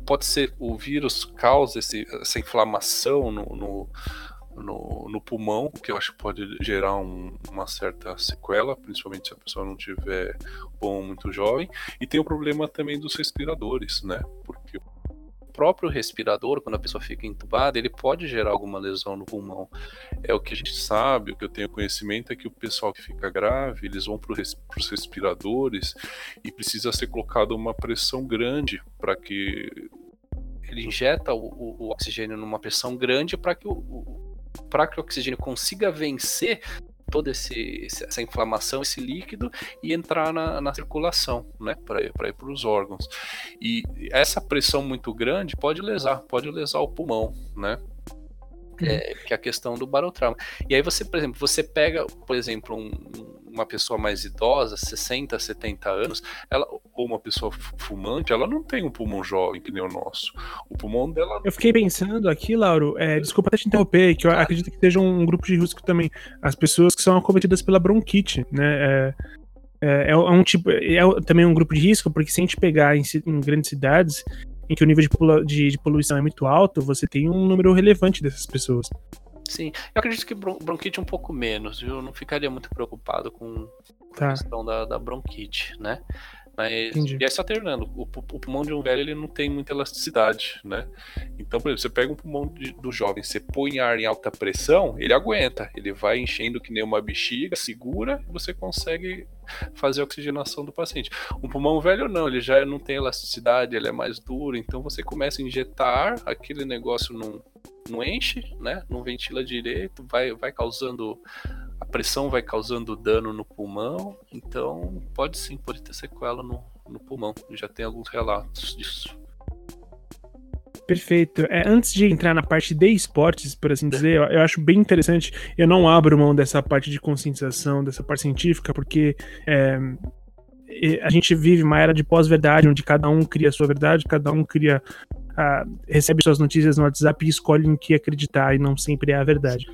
pode ser o vírus causa esse, essa inflamação no, no no, no pulmão, que eu acho que pode gerar um, uma certa sequela, principalmente se a pessoa não tiver pulmão muito jovem. E tem o problema também dos respiradores, né? Porque o próprio respirador, quando a pessoa fica entubada, ele pode gerar alguma lesão no pulmão. É o que a gente sabe, o que eu tenho conhecimento é que o pessoal que fica grave, eles vão para os respiradores e precisa ser colocada uma pressão grande para que ele injeta o, o, o, oxigênio numa pressão grande para que o, para que o oxigênio consiga vencer toda esse, essa inflamação, esse líquido e entrar na, na circulação, né, para ir para os órgãos. E essa pressão muito grande pode lesar, pode lesar o pulmão, né? É, que é a questão do barotrauma. E aí você, por exemplo, você pega, por exemplo, um, uma pessoa mais idosa, 60, 70 anos, ela, ou uma pessoa fumante, ela não tem um pulmão jovem que nem o nosso. O pulmão dela. Eu fiquei pensando aqui, Lauro, é, desculpa até te interromper, que eu acredito que seja um grupo de risco também. As pessoas que são acometidas pela bronquite, né? É, é, é um tipo. É também um grupo de risco, porque se a gente pegar em, em grandes cidades, em que o nível de, de, de, poluição é muito alto, você tem um número relevante dessas pessoas. Sim, eu acredito que bronquite um pouco menos, viu? Eu não ficaria muito preocupado com tá. a questão da, da bronquite, né? Mas Entendi. e é se alternando. O, o, pulmão de um velho ele não tem muita elasticidade, né? Então, por exemplo, você pega um pulmão de, do jovem, você põe ar em alta pressão, ele aguenta, ele vai enchendo que nem uma bexiga, segura, e você consegue fazer a oxigenação do paciente. Um pulmão velho não, ele já não tem elasticidade, ele é mais duro, então você começa a injetar ar, aquele negócio não, não enche, né? Não ventila direito, vai, vai causando a pressão vai causando dano no pulmão, então pode sim, pode ter sequela no, no pulmão. Já tem alguns relatos disso. Perfeito. É, antes de entrar na parte de esportes, por assim dizer, eu, eu, acho bem interessante. Eu não abro mão dessa parte de conscientização, dessa parte científica, porque é, a gente vive uma era de pós-verdade, onde cada um cria a sua verdade, cada um cria recebe suas notícias no WhatsApp e escolhe em que acreditar, e não sempre é a verdade.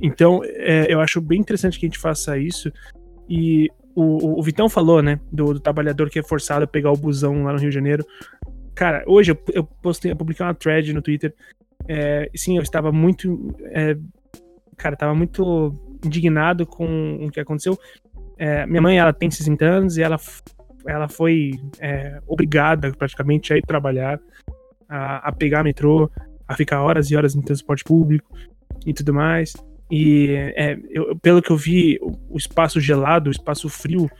Então, é, eu acho bem interessante que a gente faça isso. E o, o Vitão falou, né, do, do, trabalhador que é forçado a pegar o busão lá no Rio de Janeiro. Cara, hoje eu, eu postei, eu publiquei uma thread no Twitter. É, sim, eu estava muito. É, cara, estava muito indignado com o que aconteceu. É, minha mãe, ela tem 60 anos e ela, ela foi é, obrigada praticamente a ir trabalhar, a, a pegar metrô, a ficar horas e horas em transporte público e tudo mais. E é, eu, pelo que eu vi, o espaço gelado, o espaço frio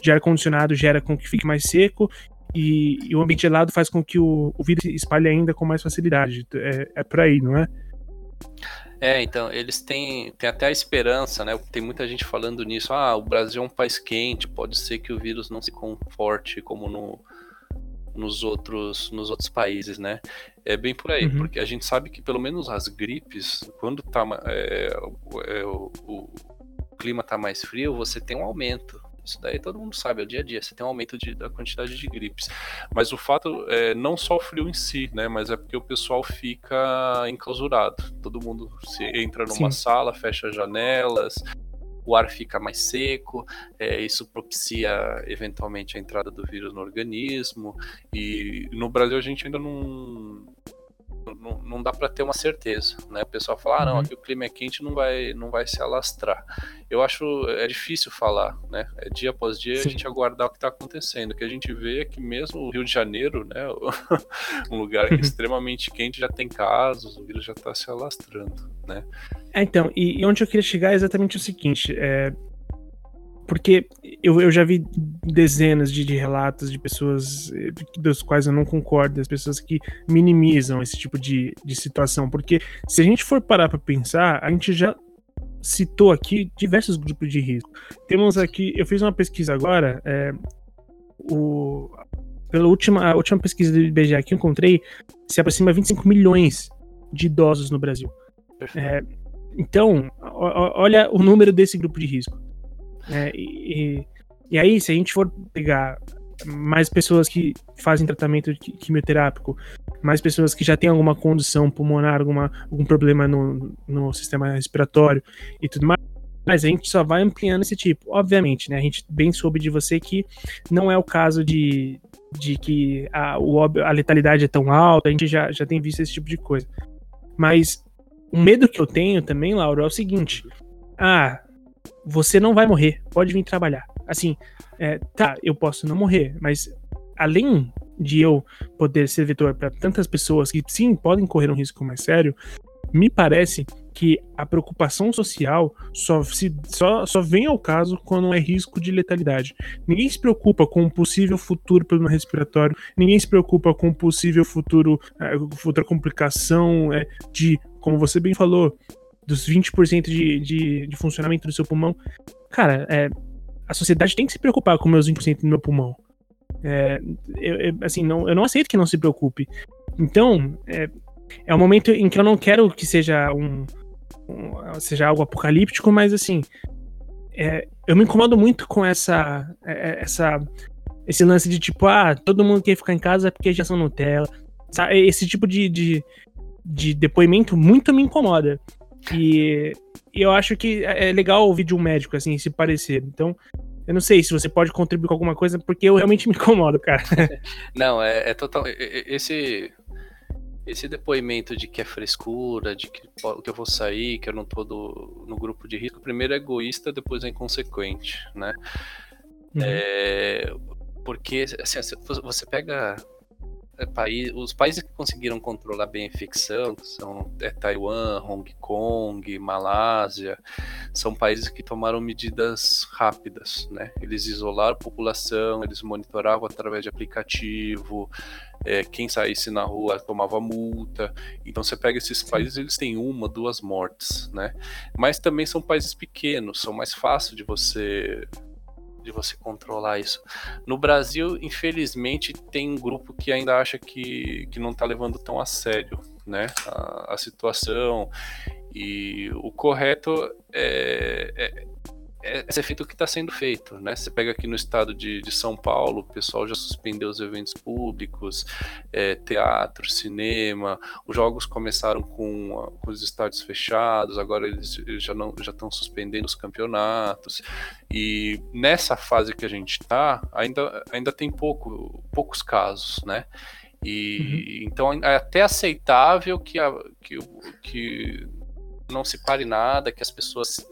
de ar-condicionado gera com que fique mais seco e, e, o ambiente gelado faz com que o, o vírus espalhe ainda com mais facilidade. É, é por aí, não é? É, então, eles têm, têm até a esperança, né? Tem muita gente falando nisso. Ah, o Brasil é um país quente, pode ser que o vírus não se comporte como no, nos outros, nos outros países, né? É bem por aí, uhum. porque a gente sabe que pelo menos as gripes, quando tá, é, é, o, o, clima tá mais frio, você tem um aumento Isso daí todo mundo sabe, é o dia a dia. Você tem um aumento de, da quantidade de gripes. Mas o fato é não só o frio em si, né? Mas é porque o pessoal fica enclausurado. Todo mundo se entra numa Sim. sala, fecha janelas, o ar fica mais seco, é, isso propicia eventualmente a entrada do vírus no organismo. E no Brasil a gente ainda não não, não dá para ter uma certeza, né? O pessoal fala, ah, não, uhum. aqui o clima é quente, não vai, não vai se alastrar. Eu acho é difícil falar, né? É dia após dia Sim. a gente aguardar o que está acontecendo. O que a gente vê é que mesmo o Rio de Janeiro, né, um lugar é extremamente quente, já tem casos, o vírus já está se alastrando, né? É, então, e, e onde eu queria chegar é exatamente o seguinte, é, porque eu, eu já vi dezenas de, de, relatos de pessoas eh, dos quais eu não concordo, das pessoas que minimizam esse tipo de, de situação. Porque se a gente for parar para pensar, a gente já citou aqui diversos grupos de risco. Temos aqui, eu fiz uma pesquisa agora, é, o, pela última, a última pesquisa do IBGE que eu encontrei, se aproxima 25 milhões de idosos no Brasil. É, então, olha o número desse grupo de risco. É, e, e aí, se a gente for pegar mais pessoas que fazem tratamento quimioterápico, mais pessoas que já têm alguma condição pulmonar, alguma, algum problema no, no sistema respiratório e tudo mais, mas a gente só vai ampliando esse tipo. Obviamente, né? A gente bem soube de você que não é o caso de, de que a, o, a letalidade é tão alta, a gente já, já tem visto esse tipo de coisa. Mas o medo que eu tenho também, Laura, é o seguinte: ah, você não vai morrer, pode vir trabalhar. Assim, é, tá, eu posso não morrer, mas além de eu poder ser vetor para tantas pessoas que sim podem correr um risco mais sério, me parece que a preocupação social só, se, só, só vem ao caso quando é risco de letalidade. Ninguém se preocupa com um possível futuro problema respiratório, ninguém se preocupa com um possível futuro, uh, futura complicação uh, de, como você bem falou, dos 20% de, de, de funcionamento do seu pulmão. Cara, é, a sociedade tem que se preocupar com meus 20% do meu pulmão. É, eu, eu, assim, não, eu não aceito que não se preocupe. Então, é, é um momento em que eu não quero que seja um, um seja algo apocalíptico, mas assim, é, eu me incomodo muito com essa, é, essa esse lance de tipo, ah, todo mundo quer ficar em casa porque já são Nutella. Esse tipo de, de, de depoimento muito me incomoda. E, e eu acho que é, é legal ouvir de um médico, assim, se parecer. Então, eu não sei se você pode contribuir com alguma coisa, porque eu realmente me incomodo, cara. Não, é, é total. Esse, esse depoimento de que é frescura, de que, que eu vou sair, que eu não tô do, no grupo de risco, primeiro é egoísta, depois é inconsequente, né? Uhum. É, porque assim, você pega país, os países que conseguiram controlar bem a infecção, que são é, Taiwan, Hong Kong, Malásia, são países que tomaram medidas rápidas, né? Eles isolaram a população, eles monitoravam através de aplicativo, é, quem saísse na rua tomava multa. Então você pega esses países, eles têm uma, duas mortes, né? Mas também são países pequenos, são mais fáceis de você de você controlar isso. No Brasil, infelizmente, tem um grupo que ainda acha que, que não está levando tão a sério né, a, a situação. E o correto é, é é, esse é feito o que está sendo feito, né? Você pega aqui no estado de, de São Paulo, o pessoal já suspendeu os eventos públicos, é, teatro, cinema, os jogos começaram com, com os estádios fechados, agora eles, eles já não já estão suspendendo os campeonatos. E nessa fase que a gente está, ainda, ainda tem pouco, poucos casos, né? E uhum. então é até aceitável que, a, que, que não se pare nada, que as pessoas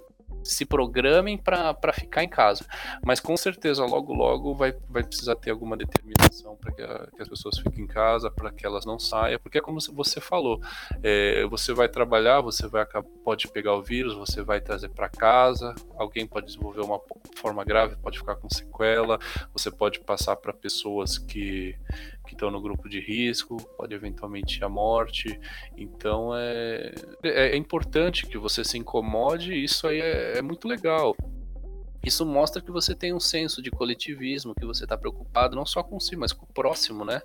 se programem para ficar em casa. Mas com certeza, logo, logo vai, vai precisar ter alguma determinação para que, que, as pessoas fiquem em casa, para que elas não saiam, porque é como você falou: é, você vai trabalhar, você vai pode pegar o vírus, você vai trazer para casa, alguém pode desenvolver uma forma grave, pode ficar com sequela, você pode passar para pessoas que que estão no grupo de risco, pode eventualmente à morte. Então é, é, é importante que você se incomode, isso aí é, é muito legal. Isso mostra que você tem um senso de coletivismo, que você está preocupado não só com si, mas com o próximo, né?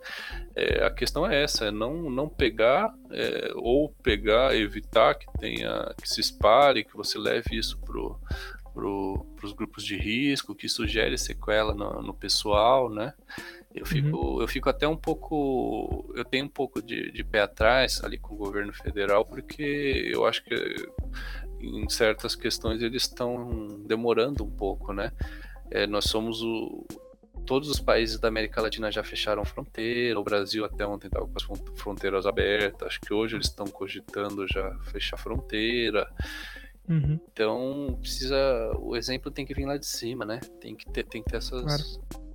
É, a questão é essa, é não, não pegar é, ou pegar, evitar que tenha, que se espalhe, que você leve isso pro para os grupos de risco, que sugere sequela no, no pessoal, né? Eu fico, uhum. eu fico até um pouco. Eu tenho um pouco de, de pé atrás ali com o governo federal, porque eu acho que em certas questões eles estão demorando um pouco, né? É, nós somos o. Todos os países da América Latina já fecharam fronteira, o Brasil até ontem estava com as fronteiras abertas, acho que hoje eles estão cogitando já fechar fronteira. Uhum. Então, precisa. O exemplo tem que vir lá de cima, né? Tem que ter, tem que ter essas. Claro.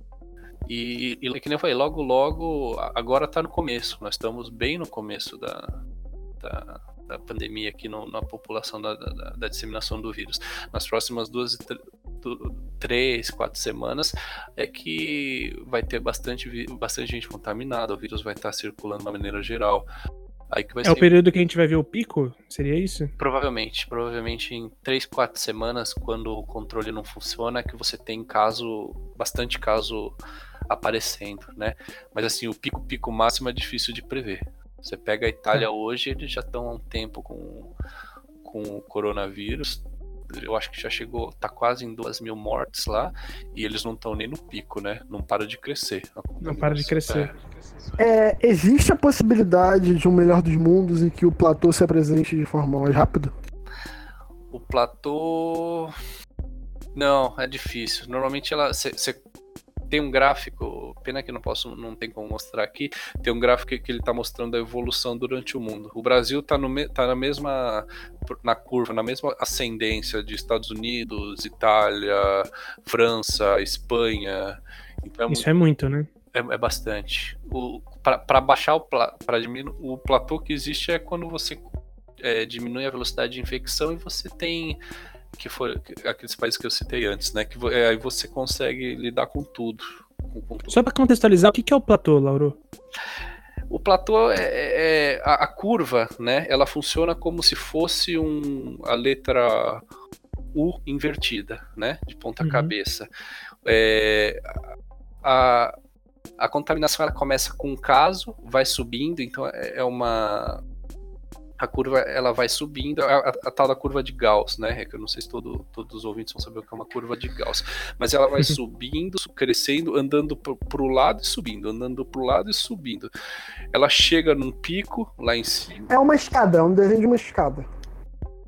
E, e, que nem eu falei, logo, logo, agora está no começo. Nós estamos bem no começo da, da, da pandemia aqui no, na população da, da, da, disseminação do vírus. Nas próximas duas, três, quatro semanas é que vai ter bastante, bastante gente contaminada, o vírus vai estar circulando de uma maneira geral. é ser... o período que a gente vai ver o pico? Seria isso? Provavelmente. Provavelmente em 3, 4 semanas, quando o controle não funciona, é que você tem caso, bastante caso aparecendo, né? Mas assim, o pico pico máximo é difícil de prever. Você pega a Itália é. hoje, eles já estão há um tempo com, com o coronavírus. Eu acho que já chegou, tá quase em duas mil mortes lá, e eles não estão nem no pico, né? Não para de crescer. Não para de crescer. É, existe a possibilidade de um melhor dos mundos em que o platô se apresente de forma mais rápida? O platô. Não, é difícil. Normalmente ela. Você tem um gráfico, pena que não posso, não tem como mostrar aqui, tem um gráfico que ele está mostrando a evolução durante o mundo. O Brasil está tá na mesma na curva, na mesma ascendência de Estados Unidos, Itália, França, Espanha. Então, é Isso é muito, né? É, é bastante. Para baixar o para diminuir o platô que existe é quando você é, diminui a velocidade de infecção e você tem que foi aqueles países que eu citei antes, né? Que é, aí você consegue lidar com tudo. Com, com tudo. Só para contextualizar, o que é o platô, Lauro? O platô é, é, é a, a, curva, né? Ela funciona como se fosse um, a letra U invertida, né? De ponta uhum. cabeça. É, a, a contaminação ela começa com um caso, vai subindo, então é, é uma a curva ela vai subindo, a, a, a, tal da curva de Gauss, né? Que eu não sei se todo, todos os ouvintes vão saber o que é uma curva de Gauss, mas ela vai subindo, crescendo, andando para o lado e subindo, andando para o lado e subindo. Ela chega num pico lá em cima. É uma escada, é um desenho de uma escada.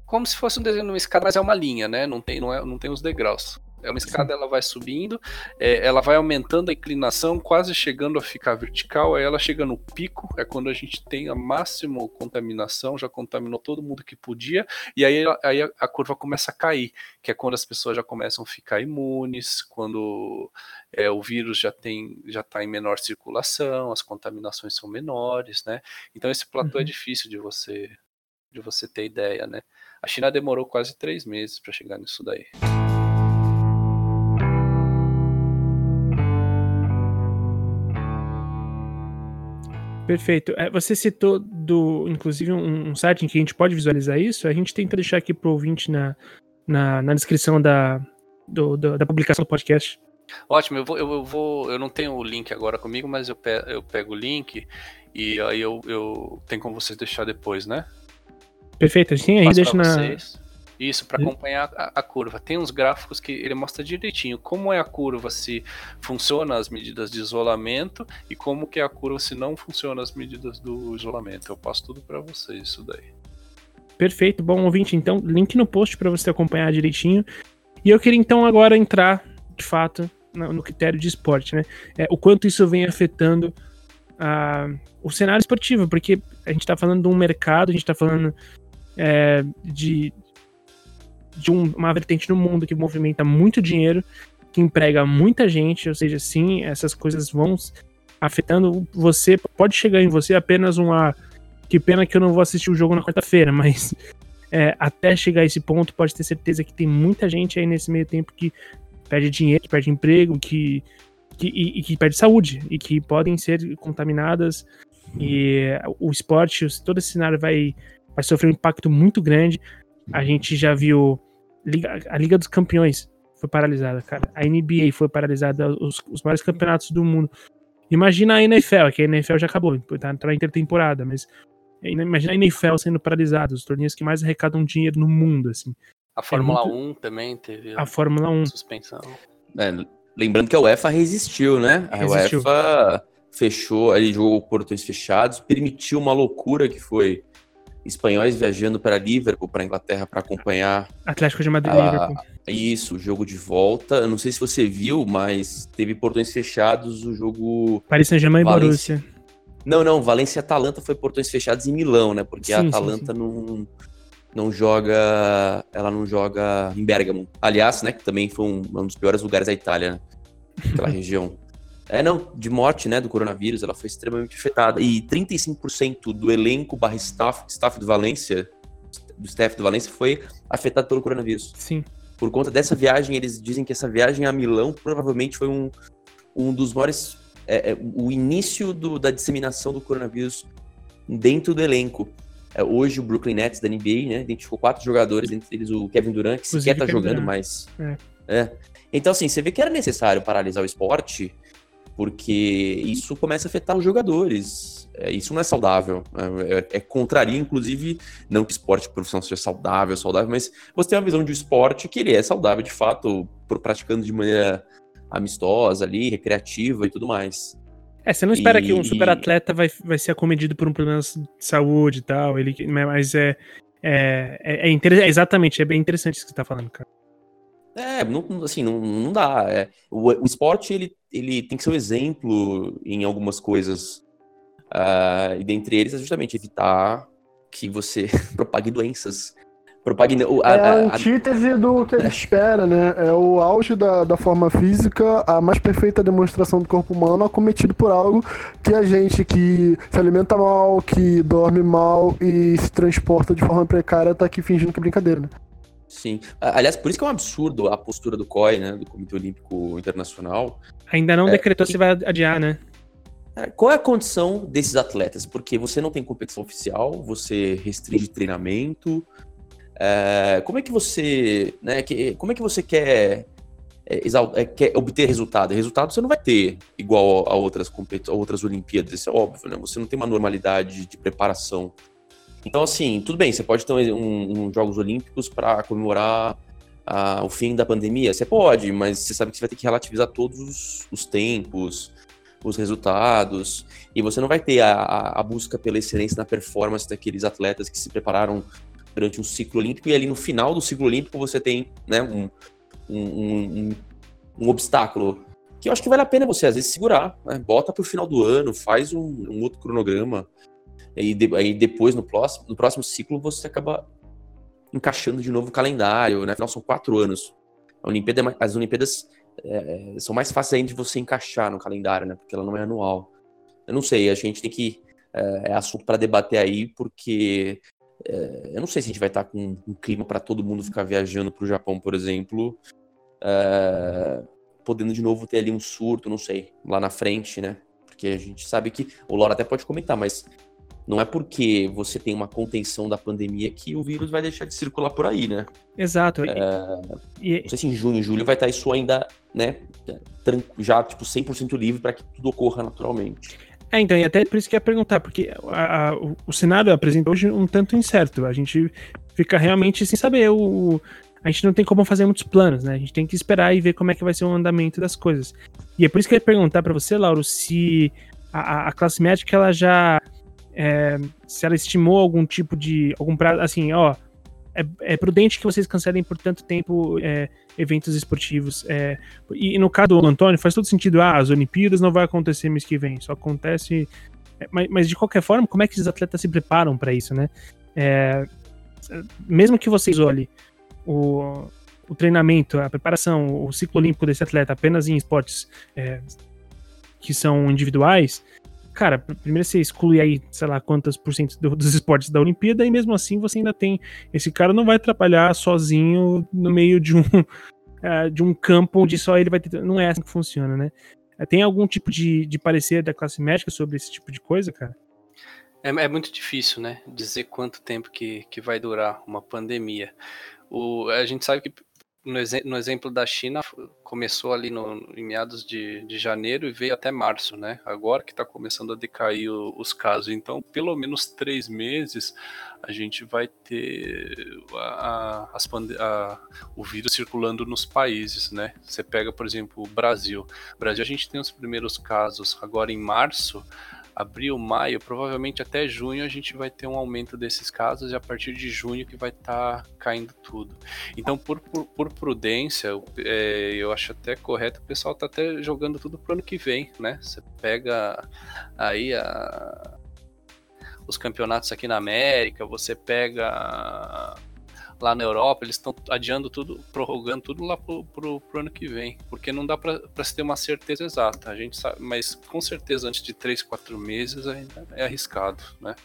Como se fosse um desenho de uma escada, mas é uma linha, né? Não tem, não é, não tem os degraus. É uma escada, ela vai subindo, é, ela vai aumentando a inclinação, quase chegando a ficar vertical, aí ela chega no pico, é quando a gente tem a máxima contaminação, já contaminou todo mundo que podia, e aí, aí a curva começa a cair, que é quando as pessoas já começam a ficar imunes, quando é, o vírus já tem já está em menor circulação, as contaminações são menores, né? Então esse platô é uhum. é difícil de você de você ter ideia, né? A China demorou quase três meses para chegar nisso daí. Perfeito. É, você citou do, inclusive, um, um, site em que a gente pode visualizar isso. A gente tenta deixar aqui para o ouvinte na, na, na, descrição da, do, do, da publicação do podcast. Ótimo, eu vou, eu vou, eu não tenho o link agora comigo, mas eu pego, eu pego o link e aí eu, eu tenho como vocês deixar depois, né? Perfeito, assim aí deixa na. Vocês. Isso, para acompanhar a, a, curva. Tem uns gráficos que ele mostra direitinho como é a curva se funciona as medidas de isolamento e como que é a curva se não funciona as medidas do isolamento. Eu passo tudo para vocês isso daí. Perfeito, bom ouvinte, então link no post para você acompanhar direitinho. E eu queria então agora entrar, de fato, no, critério de esporte, né? É, o quanto isso vem afetando a, o cenário esportivo, porque a gente está falando de um mercado, a gente está falando é, de, de um, uma vertente no mundo que movimenta muito dinheiro, que emprega muita gente, ou seja, sim, essas coisas vão afetando você. Pode chegar em você apenas uma. Que pena que eu não vou assistir o jogo na quarta-feira, mas é, até chegar a esse ponto, pode ter certeza que tem muita gente aí nesse meio tempo que perde dinheiro, que perde emprego, que, que e, e, que perde saúde e que podem ser contaminadas. E o esporte, todo esse cenário vai, vai sofrer um impacto muito grande. A gente já viu a Liga dos Campeões foi paralisada, cara. A NBA foi paralisada, os, os maiores campeonatos do mundo. Imagina a NFL, que a NFL já acabou, tá, tá na intertemporada, mas imagina a NFL sendo paralisada, os torneios que mais arrecadam dinheiro no mundo, assim. A Fórmula é muito... 1 também teve a Fórmula 1 suspensão. É, lembrando que a UEFA resistiu, né? A resistiu. UEFA fechou, ali jogou portões fechados, permitiu uma loucura que foi espanhóis viajando para Liverpool, para Inglaterra, para acompanhar. Atlético de Madrid, a... Liverpool. Isso, o jogo de volta. Eu não sei se você viu, mas teve portões fechados o jogo. Paris Saint-Germain e Borussia. Não, não, Valência e Atalanta foi portões fechados em Milão, né? Porque sim, a Atalanta sim, sim. não não joga, ela não joga em Bergamo. Aliás, né, que também foi um, um dos piores lugares da Itália, né? aquela região. É, não, de morte, né, do coronavírus, ela foi extremamente afetada. E 35% do elenco barra staff, staff do Valência, do staff do Valência foi afetado pelo coronavírus. Sim. Por conta dessa viagem, eles dizem que essa viagem a Milão provavelmente foi um, um dos maiores. É, é, o início do, da disseminação do coronavírus dentro do elenco. É, hoje o Brooklyn Nets da NBA, né, identificou quatro jogadores, entre eles o Kevin Durant, que sequer tá jogando, Durant. mas... É. é. Então, assim, você vê que era necessário paralisar o esporte, porque isso começa a afetar os jogadores. É, isso não é saudável. É, é, é contraria, inclusive, não que esporte profissional seja saudável, saudável, mas você tem uma visão de esporte que ele é saudável, de fato, praticando de maneira amistosa ali, recreativa e tudo mais. É, você não espera e... que um super atleta vai, vai ser acometido por um problema de saúde e tal, ele, mas é, é, é, é, é exatamente, é bem interessante isso que você tá falando, cara. É, não, assim, não, não dá. É, o, o, esporte, ele, ele tem que ser um exemplo em algumas coisas. Uh, e dentre eles é justamente evitar que você propague doenças Propaganda. A, é a, antítese do que ele espera, né? É o auge da, da forma física, a mais perfeita demonstração do corpo humano acometido por algo que a gente que se alimenta mal, que dorme mal e se transporta de forma precária tá aqui fingindo que é brincadeira, né? Sim. Aliás, por isso que é um absurdo a postura do COI, né? Do Comitê Olímpico Internacional. Ainda não é, decretou que... se vai adiar, né? É, qual é a condição desses atletas? Porque você não tem competição oficial, você restringe treinamento, é, como é que você, né, que, como é que você quer, é, é, quer obter resultado? Resultado você não vai ter igual a outras, a outras Olimpíadas, isso é óbvio, né? Você não tem uma normalidade de preparação. Então, assim, tudo bem, você pode ter um, um Jogos Olímpicos para comemorar o fim da pandemia, você pode, mas você sabe que você vai ter que relativizar todos os, os tempos, os resultados, e você não vai ter a, a, busca pela excelência na performance daqueles atletas que se prepararam durante um ciclo olímpico, e ali no final do ciclo olímpico você tem né, um, um, um, um obstáculo que eu acho que vale a pena você às vezes segurar, né? bota para o final do ano, faz um, um outro cronograma, e de, aí depois no próximo, no próximo ciclo você acaba encaixando de novo o calendário, né? Afinal, são quatro anos. Olimpíada, é as Olimpíadas é, são mais fáceis ainda de você encaixar no calendário, né? Porque ela não é anual. Eu não sei, a gente tem que. É, é assunto para debater aí, porque é, eu não sei se a gente vai estar com um clima para todo mundo ficar viajando para o Japão, por exemplo, podendo de novo ter ali um surto, não sei, lá na frente, né? Porque a gente sabe que o Laura até pode comentar, mas não é porque você tem uma contenção da pandemia que o vírus vai deixar de circular por aí, né? Exato. É, e... Não sei se em junho, julho vai estar isso ainda, né? Já, tipo, 100% livre para que tudo ocorra naturalmente. É, então, e até por isso que eu ia perguntar, porque a, a, o, o cenário apresenta hoje um tanto incerto. A gente fica realmente sem saber. O, a gente não tem como fazer muitos planos, né? A gente tem que esperar e ver como é que vai ser o andamento das coisas. E é por isso que eu ia perguntar para você, Lauro, se a, a classe médica ela já. É, se ela estimou algum tipo de. algum prazo, assim, ó. É, é prudente que vocês cancelem por tanto tempo é, eventos esportivos. É, e no caso do Antônio, faz todo sentido, ah, as Olimpíadas não vai acontecer mês que vem, só acontece. É, mas, mas de qualquer forma, como é que esses atletas se preparam para isso, né? É, mesmo que vocês olhem o, o treinamento, a preparação, o ciclo olímpico desse atleta apenas em esportes que são individuais, cara, primeiro você exclui aí, sei lá, quantas por cento dos esportes da Olimpíada, e mesmo assim você ainda tem. Esse cara não vai atrapalhar sozinho no meio de um, uh, de um campo onde só ele vai ter. Não é assim que funciona, né? Tem algum tipo de, de parecer da classe médica sobre esse tipo de coisa, cara? É, é muito difícil, né? Dizer quanto tempo que, que vai durar uma pandemia. O, a gente sabe que no, no, exemplo da China, começou ali no, em meados de, de janeiro e veio até março, né? Agora que está começando a decair o, os casos. Então, pelo menos três meses, a gente vai ter a, a, a, o vírus circulando nos países, né? Você pega, por exemplo, o Brasil. Brasil, a gente tem os primeiros casos agora em março abril, maio, provavelmente até junho a gente vai ter um aumento desses casos e a partir de junho que vai estar tá caindo tudo. Então, por, por, por prudência, é, eu acho até correto, o pessoal tá até jogando tudo pro ano que vem, né? Você pega aí a, os campeonatos aqui na América, você pega lá na Europa, eles estão adiando tudo, prorrogando tudo lá pro, pro, pro, ano que vem, porque não dá para se ter uma certeza exata. A gente sabe, mas com certeza antes de 3, 4 meses ainda é arriscado, né?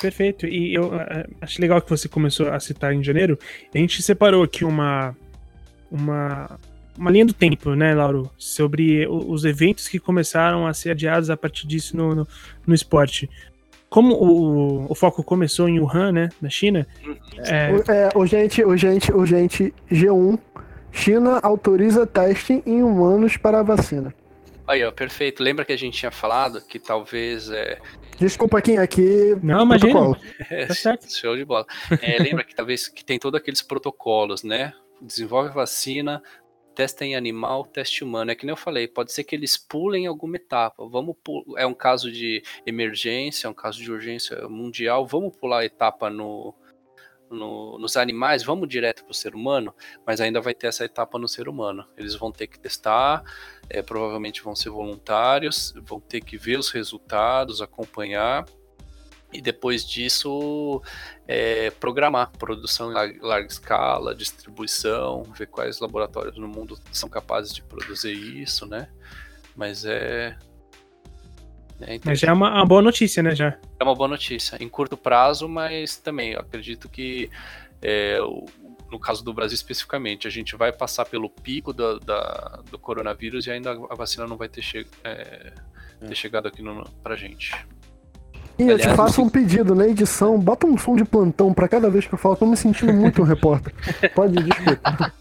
Perfeito. E eu uh, acho legal que você começou a citar em janeiro. A gente separou aqui uma uma uma linha do tempo, né, Lauro, sobre os eventos que começaram a ser adiados a partir disso no, no, no esporte como o, o foco começou em Wuhan, né, na China. É... É, urgente, urgente, urgente, G1. China autoriza teste em humanos para a vacina. Aí, ó, perfeito. Lembra que a gente tinha falado que talvez. É... Desculpa quem aqui. Não, imagina. É, tá certo. Show de bola. É, lembra que talvez que tem todos aqueles protocolos, né? Desenvolve vacina, testa em animal, teste humano. É que nem eu falei, pode ser que eles pulem alguma etapa. Vamos é um caso de emergência, é um caso de urgência mundial. Vamos pular a etapa no, no, nos animais, vamos direto para o ser humano, mas ainda vai ter essa etapa no ser humano. Eles vão ter que testar, é, provavelmente vão ser voluntários, vão ter que ver os resultados, acompanhar e depois disso é, programar produção em larga escala, distribuição, ver quais laboratórios no mundo são capazes de produzir isso, né? Mas é. é mas já é uma, uma, boa notícia, né? Já. É uma boa notícia. Em curto prazo, mas também acredito que é, no caso do Brasil especificamente, a gente vai passar pelo pico da, da do coronavírus e ainda a vacina não vai ter, che é, ter é. chegado aqui no, pra gente. E eu te faço um pedido na edição, bota um som de plantão pra cada vez que eu falo, tô me sentindo muito um repórter. Pode, desculpa.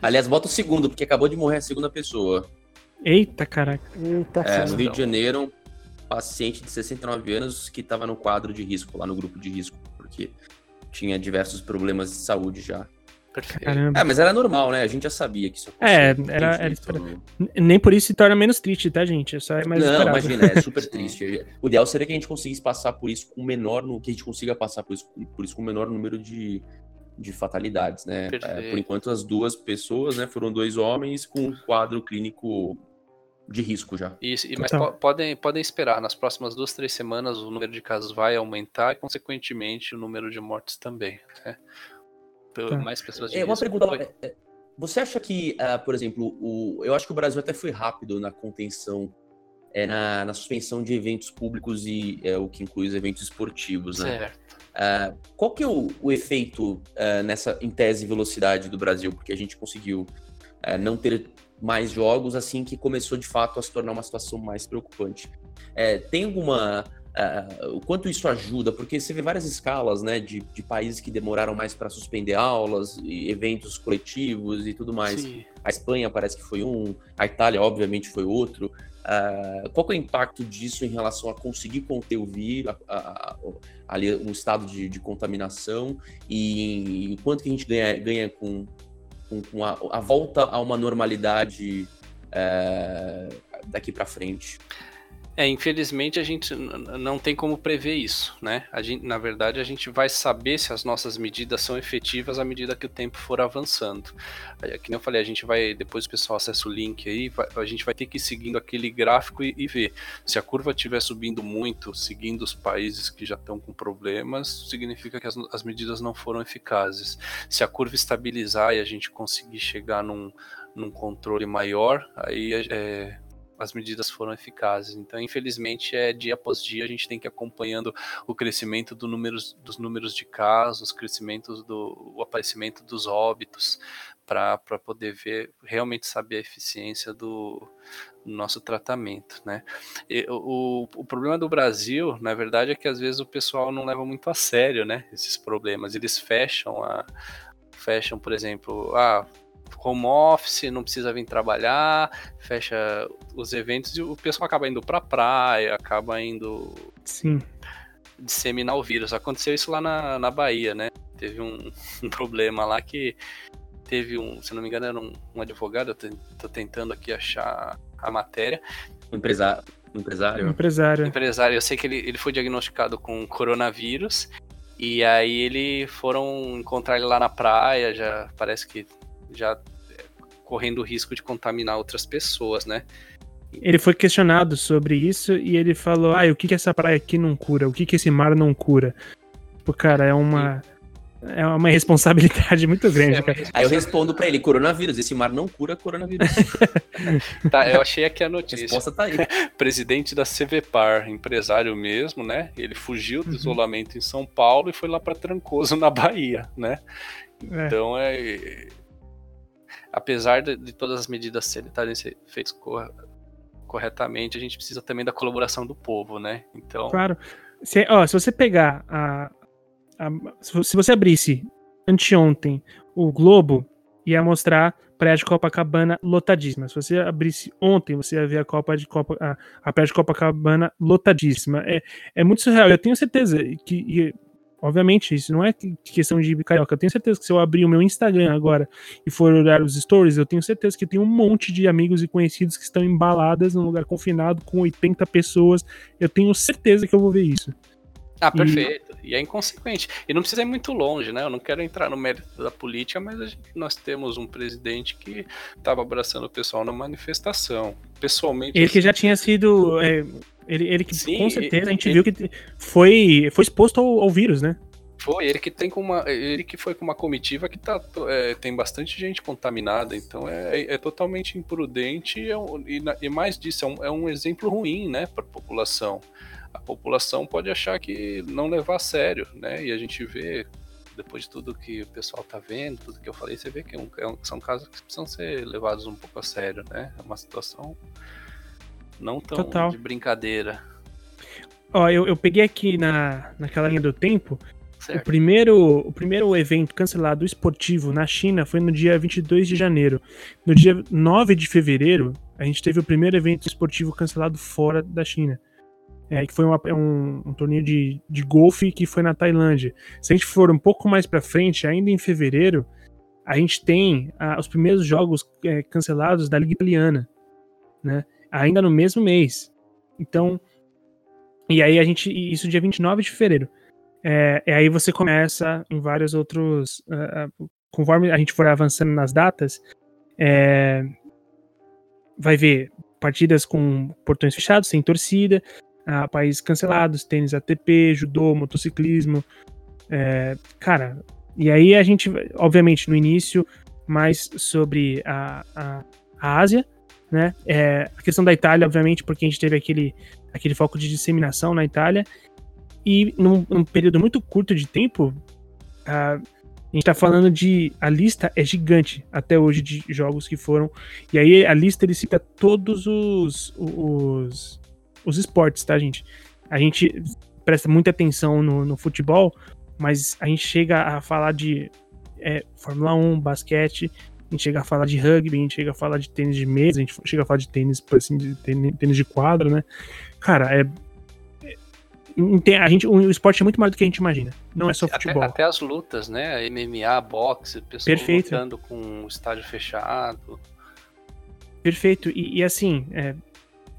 Aliás, bota o segundo, porque acabou de morrer a segunda pessoa. Eita, caraca. Eita, é, no Rio de Janeiro, um paciente de 69 anos que estava no quadro de risco, lá no grupo de risco, porque tinha diversos problemas de saúde já. Caramba. É, mas era normal, né? A gente já sabia que isso é, acontecia. É, era, era no... Nem por isso se torna menos triste, tá, gente? É só é mais Não, imagina, é super triste. O ideal seria que a gente conseguisse passar por isso com menor, que a gente consiga passar por isso, por isso com menor número de, de fatalidades, né? É, por enquanto, as duas pessoas, né, foram dois homens com um quadro clínico de risco já. Isso, mas então. podem, podem esperar, nas próximas duas, três semanas o número de casos vai aumentar e, consequentemente, o número de mortes também. Né? Tá. mais pessoas de É uma pergunta. É, é, você acha que, uh, por exemplo, o, eu acho que o Brasil até foi rápido na contenção, é, na, na suspensão de eventos públicos e é, o que inclui os eventos esportivos, né? Certo. Uh, qual que é o, o efeito uh, nessa, em tese, velocidade do Brasil? Porque a gente conseguiu uh, não ter mais jogos assim que começou de fato a se tornar uma situação mais preocupante. tem alguma uh, o quanto isso ajuda, porque você vê várias escalas né, de, de países que demoraram mais para suspender aulas, eventos coletivos e tudo mais. Sim. A Espanha parece que foi um, a Itália, obviamente, foi outro. Uh, qual é o impacto disso em relação a conseguir conter o vírus, ali um estado de, de contaminação e, e quanto que a gente ganha, ganha com, com, com a, a, volta a uma normalidade uh, daqui para frente? É, infelizmente a gente não tem como prever isso, né? A gente, na verdade, a gente vai saber se as nossas medidas são efetivas à medida que o tempo for avançando. Aí, que eu falei, a gente vai, depois o pessoal acessa o link aí, vai, a gente vai ter que ir seguindo aquele gráfico e, e ver. Se a curva estiver subindo muito, seguindo os países que já estão com problemas, significa que as, as medidas não foram eficazes. Se a curva estabilizar e a gente conseguir chegar num, num controle maior, aí é, as medidas foram eficazes. Então, infelizmente, é dia após dia a gente tem que ir acompanhando o crescimento do números, dos números de casos, crescimento do o aparecimento dos óbitos, para poder ver, realmente saber a eficiência do, do nosso tratamento, né? E, o, o problema do Brasil, na verdade, é que às vezes o pessoal não leva muito a sério, né? Esses problemas, eles fecham a fecham, por exemplo, ah, home office, não precisa vir trabalhar, fecha os eventos e o pessoal acaba indo pra praia, acaba indo. Sim. Disseminar o vírus. Aconteceu isso lá na, na Bahia, né? Teve um, um problema lá que teve um, se não me engano, era um, um advogado, eu tô tentando aqui achar a matéria. Empresário. Empresário. Empresário. Empresário. Eu sei que ele, ele foi diagnosticado com coronavírus. E aí ele foram encontrar ele lá na praia, já parece que já é, correndo o risco de contaminar outras pessoas, né? Ele foi questionado sobre isso e ele falou: Ah, o que, que essa praia aqui não cura? O que, que esse mar não cura? Tipo, cara, é uma. Sim é uma responsabilidade muito grande, cara. Aí eu respondo para ele: coronavírus. Esse mar não cura coronavírus. tá, eu achei aqui a notícia. A resposta tá aí. Presidente da CVPAR, empresário mesmo, né? Ele fugiu do uhum. isolamento em São Paulo e foi lá para Trancoso, na Bahia, né? É. Então é. Apesar de, de, todas as medidas estarem feitas corretamente, a gente precisa também da colaboração do povo, né? Então. Claro. Se, ó, se você pegar a, se você abrisse anteontem o Globo, ia mostrar praia de Copacabana lotadíssima. Se você abrisse ontem, você ia ver a Copa de Copa, a, a praia de Copacabana lotadíssima. É, é muito surreal. Eu tenho certeza que, obviamente, isso não é questão de carioca. Eu tenho certeza que se eu abrir o meu Instagram agora e for olhar os stories, eu tenho certeza que tem um monte de amigos e conhecidos que estão embaladas num lugar confinado com 80 pessoas. Eu tenho certeza que eu vou ver isso. Ah, perfeito. E... e, é inconsequente. E não precisa ir muito longe, né? Eu não quero entrar no mérito da política, mas gente, nós temos um presidente que estava abraçando o pessoal na manifestação. Pessoalmente. Ele que já tinha sido. É, ele, ele que Sim, com certeza a gente ele... viu que foi, foi exposto ao, ao, vírus, né? Foi, ele que tem com uma. Ele que foi com uma comitiva que tá, é, tem bastante gente contaminada, então é, é, é totalmente imprudente e, é e, e, mais disso, é um, é um exemplo ruim, né, para a população a população pode achar que não levar a sério, né? E a gente vê, depois de tudo que o pessoal tá vendo, tudo que eu falei, você vê que é um, é um, são casos que precisam ser levados um pouco a sério, né? É uma situação não tão Total. de brincadeira. Ó, eu, eu peguei aqui na, naquela linha do tempo. Certo. O primeiro, o primeiro evento cancelado esportivo na China foi no dia 22 de janeiro. No dia 9 de fevereiro, a gente teve o primeiro evento esportivo cancelado fora da China é, que foi uma, um, um, torneio de, de golfe que foi na Tailândia. Se a gente for um pouco mais para frente, ainda em fevereiro, a gente tem ah, os primeiros jogos é, cancelados da Liga Italiana, né? Ainda no mesmo mês. Então, e aí a gente, isso dia 29 de fevereiro. É, e aí você começa em vários outros, uh, conforme a gente for avançando nas datas, é, vai ver partidas com portões fechados, sem torcida, a países cancelados, tênis ATP, judô, motociclismo. É, cara, e aí a gente, obviamente, no início, mais sobre a, a, a Ásia, né? É, a questão da Itália, obviamente, porque a gente teve aquele, aquele foco de disseminação na Itália. E num, num período muito curto de tempo, a, a gente tá falando de. A lista é gigante até hoje de jogos que foram. E aí a lista ele cita todos os, os, os esportes, tá, gente? A gente presta muita atenção no, no futebol, mas a gente chega a falar de é, Fórmula 1, basquete, a gente chega a falar de rugby, a gente chega a falar de tênis de mesa, a gente chega a falar de tênis, assim, de tênis de quadro, né? Cara, é, é. A gente, o esporte é muito mais do que a gente imagina. Não é só futebol. Até, até as lutas, né? MMA, boxe, pessoas Perfeito. lutando com o estádio fechado. Perfeito. E, e assim, é,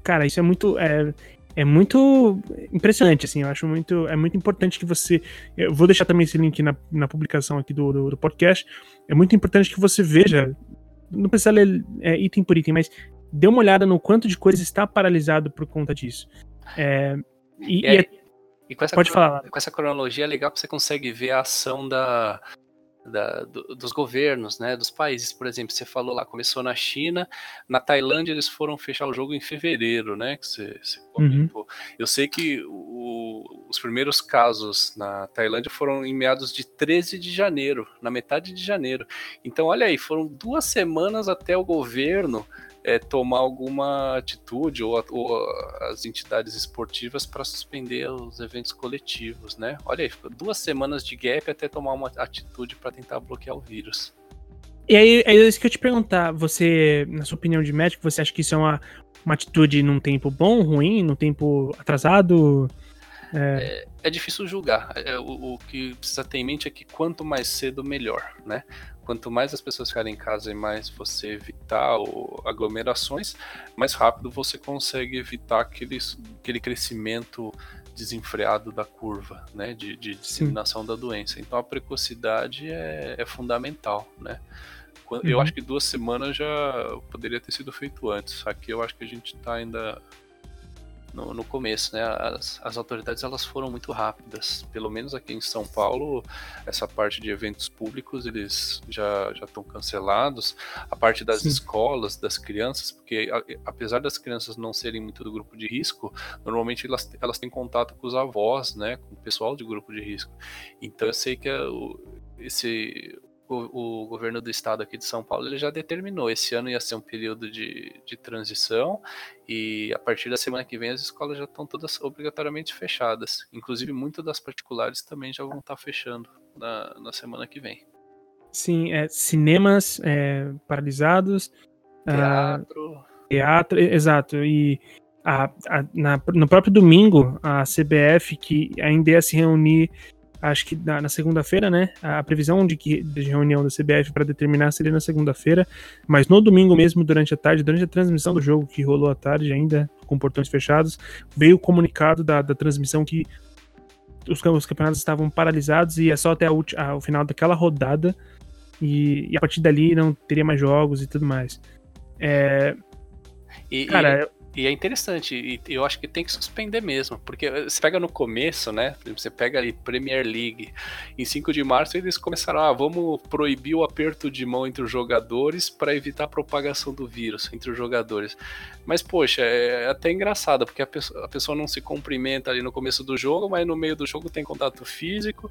cara, isso é muito. É, é muito impressionante, assim, eu acho muito, é muito importante que você, eu vou deixar também esse link na, na publicação aqui do, do, do podcast, é muito importante que você veja, não precisa ler é, item por item, mas dê uma olhada no quanto de coisa está paralisado por conta disso. É, e, e, e, é, e com essa pode falar. Com essa cronologia é legal que você consegue ver a ação da, da, do, dos governos, né, dos países. Por exemplo, você falou lá, começou na China, na Tailândia eles foram fechar o jogo em fevereiro, né, que você, você comentou. Uhum. Eu sei que o, os primeiros casos na Tailândia foram em meados de 13 de janeiro, na metade de janeiro. Então, olha aí, foram duas semanas até o governo é, tomar alguma atitude ou, ou as entidades esportivas para suspender os eventos coletivos, né? Olha aí, duas semanas de gap até tomar uma atitude para tentar bloquear o vírus. E aí, é isso que eu te perguntar. Você, na sua opinião de médico, você acha que isso é uma, uma atitude num tempo bom, ruim, num tempo atrasado? É, é, é difícil julgar. É, o, o, que precisa ter em mente é que quanto mais cedo, melhor, né? Quanto mais as pessoas ficarem em casa e mais você evitar aglomerações, mais rápido você consegue evitar aquele, aquele crescimento desenfreado da curva, né, de, de disseminação da doença. Então a precocidade é, é fundamental, né. Eu uhum. acho que duas semanas já poderia ter sido feito antes. Aqui eu acho que a gente está ainda no, no começo, né? As, as autoridades elas foram muito rápidas. Pelo menos aqui em São Paulo, essa parte de eventos públicos eles já já estão cancelados. A parte das Sim. escolas, das crianças, porque a, apesar das crianças não serem muito do grupo de risco, normalmente elas, elas têm contato com os avós, né? Com o pessoal de grupo de risco. Então eu sei que é o, esse o, o, governo do estado aqui de São Paulo ele já determinou. Esse ano ia ser um período de, de transição e a partir da semana que vem as escolas já estão todas obrigatoriamente fechadas. Inclusive, muitas das particulares também já vão estar fechando na, na semana que vem. Sim, é, cinemas é, paralisados. Ah, teatro. teatro, exato. E a, a, na, no próprio domingo, a CBF, que ainda ia se reunir acho que na, na segunda-feira, né? A previsão de que de reunião da CBF para determinar seria na segunda-feira, mas no domingo mesmo, durante a tarde, durante a transmissão do jogo que rolou à tarde ainda, com portões fechados, veio o comunicado da, da transmissão que os, os campeonatos estavam paralisados e é só até a, a, o final daquela rodada e, e, a partir dali não teria mais jogos e tudo mais. É, e, cara, e é interessante, e eu acho que tem que suspender mesmo, porque você pega no começo, né? Você pega ali Premier League, em 5 de março eles começaram, ah, vamos proibir o aperto de mão entre os jogadores para evitar a propagação do vírus entre os jogadores. Mas, poxa, é até engraçado, porque a pessoa, a pessoa não se cumprimenta ali no começo do jogo, mas no meio do jogo tem contato físico.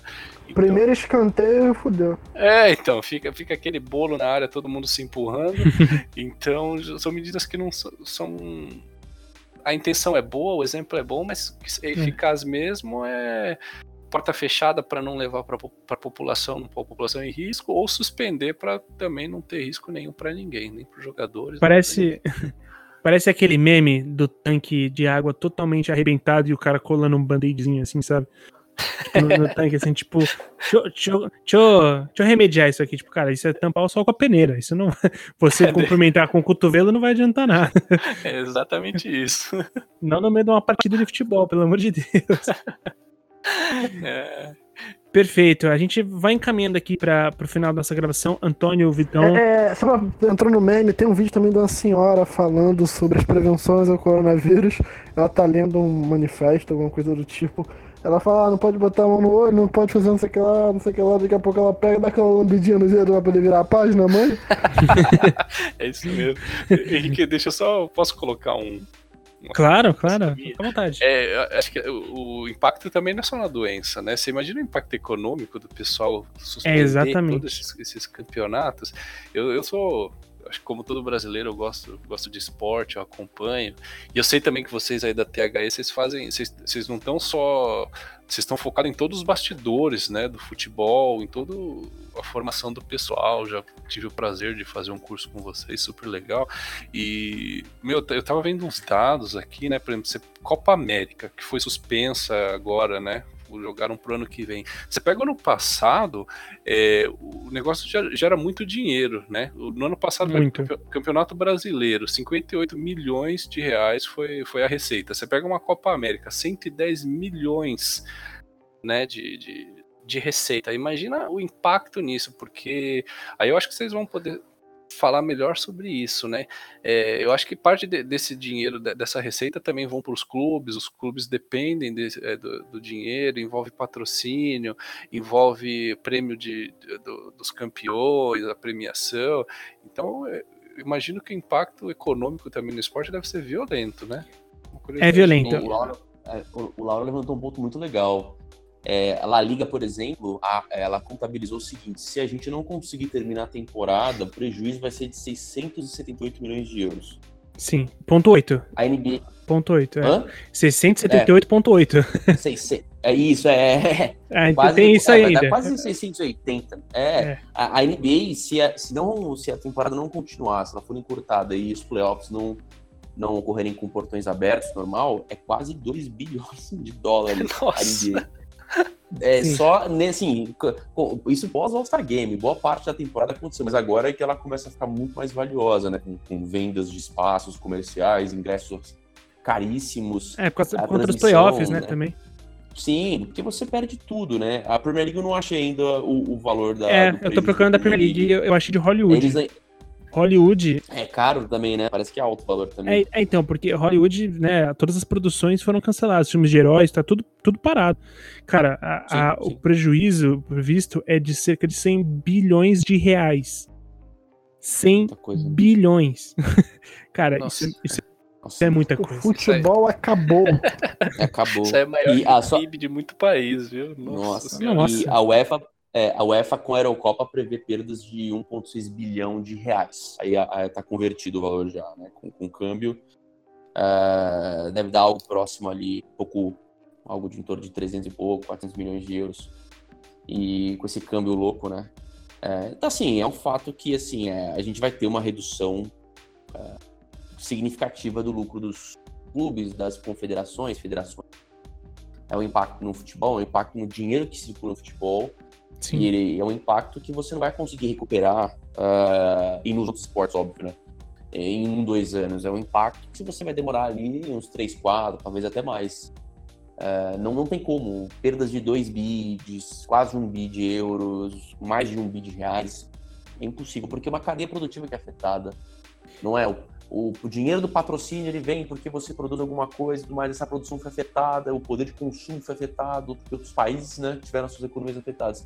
Então... Primeiro escanteio, fudeu. É, então, fica, fica aquele bolo na área, todo mundo se empurrando. então, são medidas que não são, são a intenção é boa, o exemplo é bom, mas é eficaz hum. mesmo é porta fechada para não levar para a população, a população em risco, ou suspender para também não ter risco nenhum para ninguém, nem para os jogadores. Parece parece aquele meme do tanque de água totalmente arrebentado e o cara colando um band-aidzinho assim, sabe? No, no, tanque, assim, tipo, deixa, deixa, deixa, deixa, eu remediar isso aqui. Tipo, cara, isso é tampar o sol com a peneira. Isso não. Você é, cumprimentar com o cotovelo não vai adiantar nada. É exatamente isso. Não no meio de uma partida de futebol, pelo amor de Deus. É. Perfeito. A gente vai encaminhando aqui para o final dessa gravação. Antônio Vitão. É, só entrou no meme, tem um vídeo também de uma senhora falando sobre as prevenções ao coronavírus. Ela tá lendo um manifesto, alguma coisa do tipo. Ela fala, ah, não pode botar a mão no olho, não pode fazer não sei o que lá, não sei o que lá, daqui a pouco ela pega, dá aquela lambidinha no dedo pra poder virar a página, mãe. é isso mesmo. Henrique, deixa eu só. Posso colocar um. Claro, claro, fica à vontade. É, acho que o, o, impacto também não é só na doença, né? Você imagina o impacto econômico do pessoal suspender é exatamente. todos esses, esses campeonatos. Eu, eu sou acho que como todo brasileiro eu gosto, gosto de esporte, eu acompanho. E eu sei também que vocês aí da THE, vocês fazem, vocês, vocês não estão só, vocês estão focados em todos os bastidores, né, do futebol, em toda a formação do pessoal. Já tive o prazer de fazer um curso com vocês, super legal. E, meu, eu tava vendo uns dados aqui, né, por exemplo, Copa América, que foi suspensa agora, né, jogaram pro ano que vem. Você pega o ano passado, é, o negócio já gera muito dinheiro, né? No ano passado, muito. campeonato brasileiro, 58 milhões de reais foi, foi a receita. Você pega uma Copa América, 110 milhões né, de, de, de receita. Imagina o impacto nisso, porque aí eu acho que vocês vão poder falar melhor sobre isso, né? É, eu acho que parte de, desse dinheiro, dessa receita, também vão para os clubes, os clubes dependem de, é, do, do, dinheiro, envolve patrocínio, envolve prêmio de, de do, dos campeões, a premiação. Então, é, imagino que o impacto econômico também no esporte deve ser violento, né? É violento. O Lauro, é, o Lauro levantou um ponto muito legal É, a La Liga, por exemplo, a, ela contabilizou o seguinte: se a gente não conseguir terminar a temporada, o prejuízo vai ser de 678 milhões de euros. Sim, ponto 8. A NBA. Ponto 8, é. Hã? 678,8. É. é isso, é. é quase, tem isso é, ainda. Quase 680. É. é. A, a, NBA, se a, se, não, se a temporada não continuar, se ela for encurtada e os playoffs não, não ocorrerem com portões abertos, normal, é quase 2 bilhões de dólares Nossa. a NBA. É Sim. só, né, assim, isso pós All-Star Game, boa parte da temporada aconteceu, mas agora é que ela começa a ficar muito mais valiosa, né, com, com vendas de espaços comerciais, ingressos caríssimos. É, por conta dos playoffs, né, né, também. Sim, porque você perde tudo, né? A Premier League eu não achei ainda o, o valor da. É, eu tô procurando da Premier League eu, eu achei de Hollywood. Eles, Hollywood. É caro também, né? Parece que é alto o valor também. É, é, então, porque Hollywood, né? Todas as produções foram canceladas, filmes de heróis, tá tudo, tudo parado. Cara, a, sim, a, sim. o prejuízo previsto é de cerca de 100 bilhões de reais. 100 bilhões. Cara, isso, isso, isso, é muita coisa. O futebol acabou. acabou. Isso é maior e a só... PIB de muito país, viu? Nossa, Nossa. E a UEFA é, a UEFA com a Eurocopa prevê perdas de 1,6 bilhão de reais. Aí está convertido o valor já, né? Com, com câmbio. Uh, deve dar algo próximo ali, pouco, algo de em torno de 300 e pouco, 400 milhões de euros. E com esse câmbio louco, né? É, então, assim, é um fato que, assim, é, a gente vai ter uma redução é, significativa do lucro dos clubes, das confederações, federações. É um impacto no futebol, é um impacto no dinheiro que circula no futebol, Sim. E ele é um impacto que você não vai conseguir recuperar uh, e nos outros esportes, óbvio, né? Em um, dois anos. É um impacto que você vai demorar ali uns três, quatro, talvez até mais. Uh, não, não tem como. Perdas de 2 bi, de quase um bi de euros, mais de um bi de reais. É impossível, porque é uma cadeia produtiva que é afetada. Não é? O, o, o, dinheiro do patrocínio ele vem porque você produz alguma coisa, mas essa produção foi afetada, o poder de consumo foi afetado, porque outros países né, tiveram suas economias afetadas.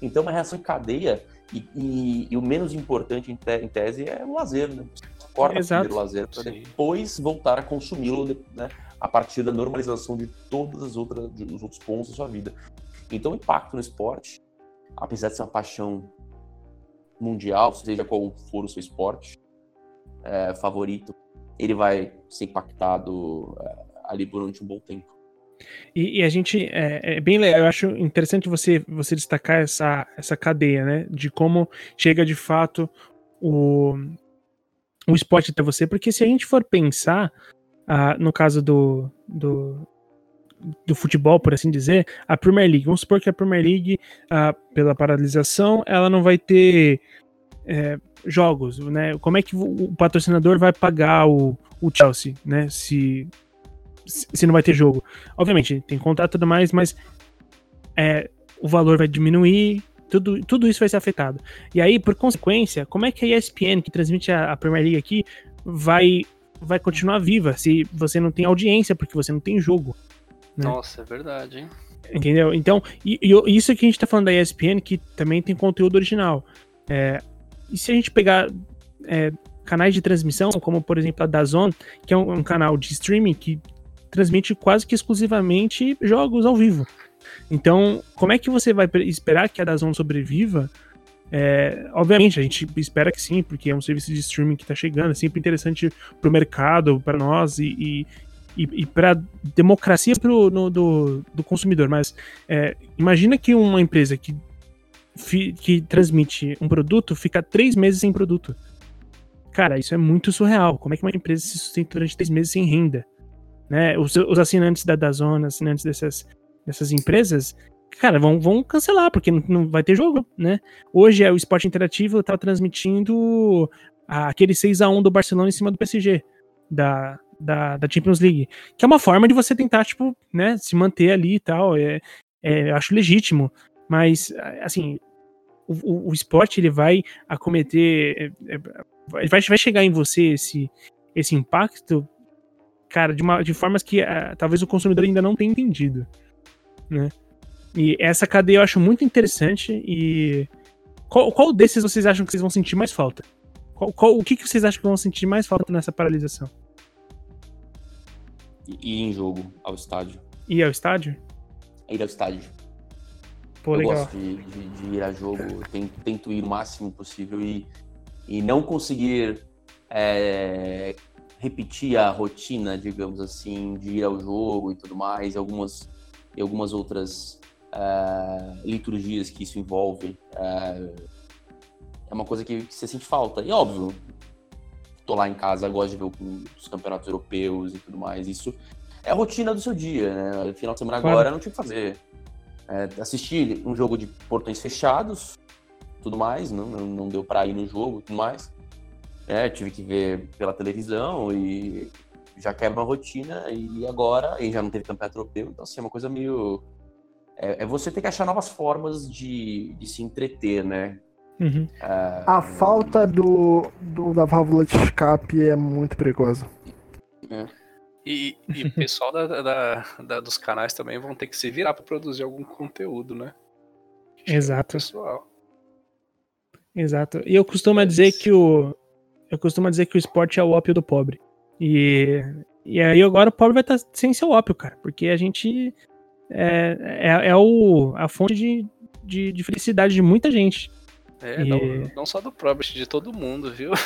Então, uma reação em cadeia, e, e, e o menos importante em, te, em, tese é o lazer, né? Você corta Exato. o lazer para depois voltar a consumi-lo né, a partir da normalização de todos os outros pontos da sua vida. Então, o impacto no esporte, apesar de ser uma paixão mundial, seja qual for o seu esporte é, favorito, ele vai ser impactado é, ali durante um bom tempo. E, e, a gente é, é, bem eu acho interessante você, você destacar essa, essa cadeia, né? De como chega de fato o, o esporte até você, porque se a gente for pensar, ah, no caso do, do, do futebol, por assim dizer, a Premier League, vamos supor que a Premier League, ah, pela paralisação, ela não vai ter é, jogos, né? Como é que o patrocinador vai pagar o, o Chelsea, né? Se se não vai ter jogo. Obviamente, tem contrato e tudo mais, mas é, o valor vai diminuir, tudo, tudo isso vai ser afetado. E aí, por consequência, como é que a ESPN, que transmite a, a Premier League aqui, vai, vai continuar viva se você não tem audiência, porque você não tem jogo? Né? Nossa, é verdade, hein? Entendeu? Então, e, e, isso que a gente tá falando da ESPN, que também tem conteúdo original. É, e se a gente pegar é, canais de transmissão, como por exemplo a Dazon, que é um, um canal de streaming que transmite quase que exclusivamente jogos ao vivo. Então, como é que você vai esperar que a Dazon sobreviva? É, obviamente, a gente espera que sim, porque é um serviço de streaming que está chegando, é sempre interessante para o mercado, para nós e, e, e, para democracia pro, no, do, do consumidor. Mas é, imagina que uma empresa que, que transmite um produto fica três meses sem produto. Cara, isso é muito surreal. Como é que uma empresa se sustenta durante três meses sem renda? Né? Os, os assinantes da Dazona, assinantes dessas, dessas empresas, cara, vão, vão cancelar, porque não, não vai ter jogo, né? Hoje é o esporte interativo tá transmitindo aquele 6 a 1 do Barcelona em cima do PSG, da, da, da, Champions League. Que é uma forma de você tentar, tipo, né, se manter ali e tal. É, é, eu acho legítimo. Mas, assim, o, o, esporte ele vai acometer. É, é, vai, vai chegar em você esse, esse impacto cara, de, uma, de formas que uh, talvez o consumidor ainda não tenha entendido, né? E essa cadeia eu acho muito interessante e qual, qual desses vocês acham que vocês vão sentir mais falta? Qual, qual, o que, que vocês acham que vão sentir mais falta nessa paralisação? Ir em jogo, ao estádio. Ir ao estádio? Ir ao estádio. Pô, eu legal. gosto de, de, de, ir a jogo, tento, tento ir o máximo possível e, e não conseguir é, repetir a rotina, digamos assim, de ir ao jogo e tudo mais, e algumas, e algumas outras uh, liturgias que isso envolve. Uh, é uma coisa que, que você sente falta. E óbvio, tô lá em casa, gosto de ver os campeonatos europeus e tudo mais. Isso é a rotina do seu dia, né? Final de semana claro. agora não tinha o que fazer. É, assistir um jogo de portões fechados, tudo mais, não, não deu para ir no jogo tudo mais. É, tive que ver pela televisão e já quebra uma rotina e agora, e já não teve campeonato europeu, então assim, é uma coisa meio... É, é você ter que achar novas formas de, de se entreter, né? Uhum. É, a falta do, do, da válvula de escape é muito perigosa. É. E, e o pessoal da, da, da, dos canais também vão ter que se virar para produzir algum conteúdo, né? Exato. Pessoal. Exato. E eu costumo dizer que o eu costumo dizer que o esporte é o ópio do pobre. E, e aí agora o pobre vai estar tá sem seu ópio, cara, porque a gente é, é, é o, a fonte de, de, de felicidade de muita gente. É, e... não, não, só do pobre, de todo mundo, viu?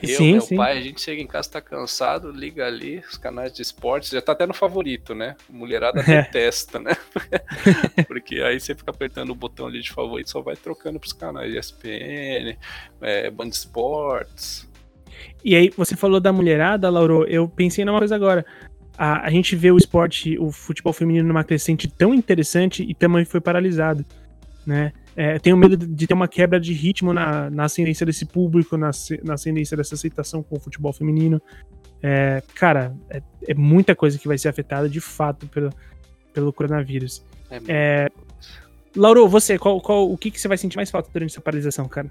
Eu, sim, meu sim. pai, a gente chega em casa, tá cansado, liga ali, os canais de esportes, já tá até no favorito, né? Mulherada é. detesta, né? Porque aí você fica apertando o botão ali de favorito, só vai trocando pros canais ESPN, é, Band Esportes. E aí, você falou da mulherada, Lauro, eu pensei numa coisa agora. A, a gente vê o esporte, o futebol feminino numa crescente tão interessante e também foi paralisado, né? É, tenho medo de ter uma quebra de ritmo na, na ascendência desse público, na, na ascendência dessa aceitação com o futebol feminino. É, cara, é, é, muita coisa que vai ser afetada de fato pelo, pelo coronavírus. É, é Lauro, você, qual, qual, o que, que você vai sentir mais falta durante essa paralisação, cara?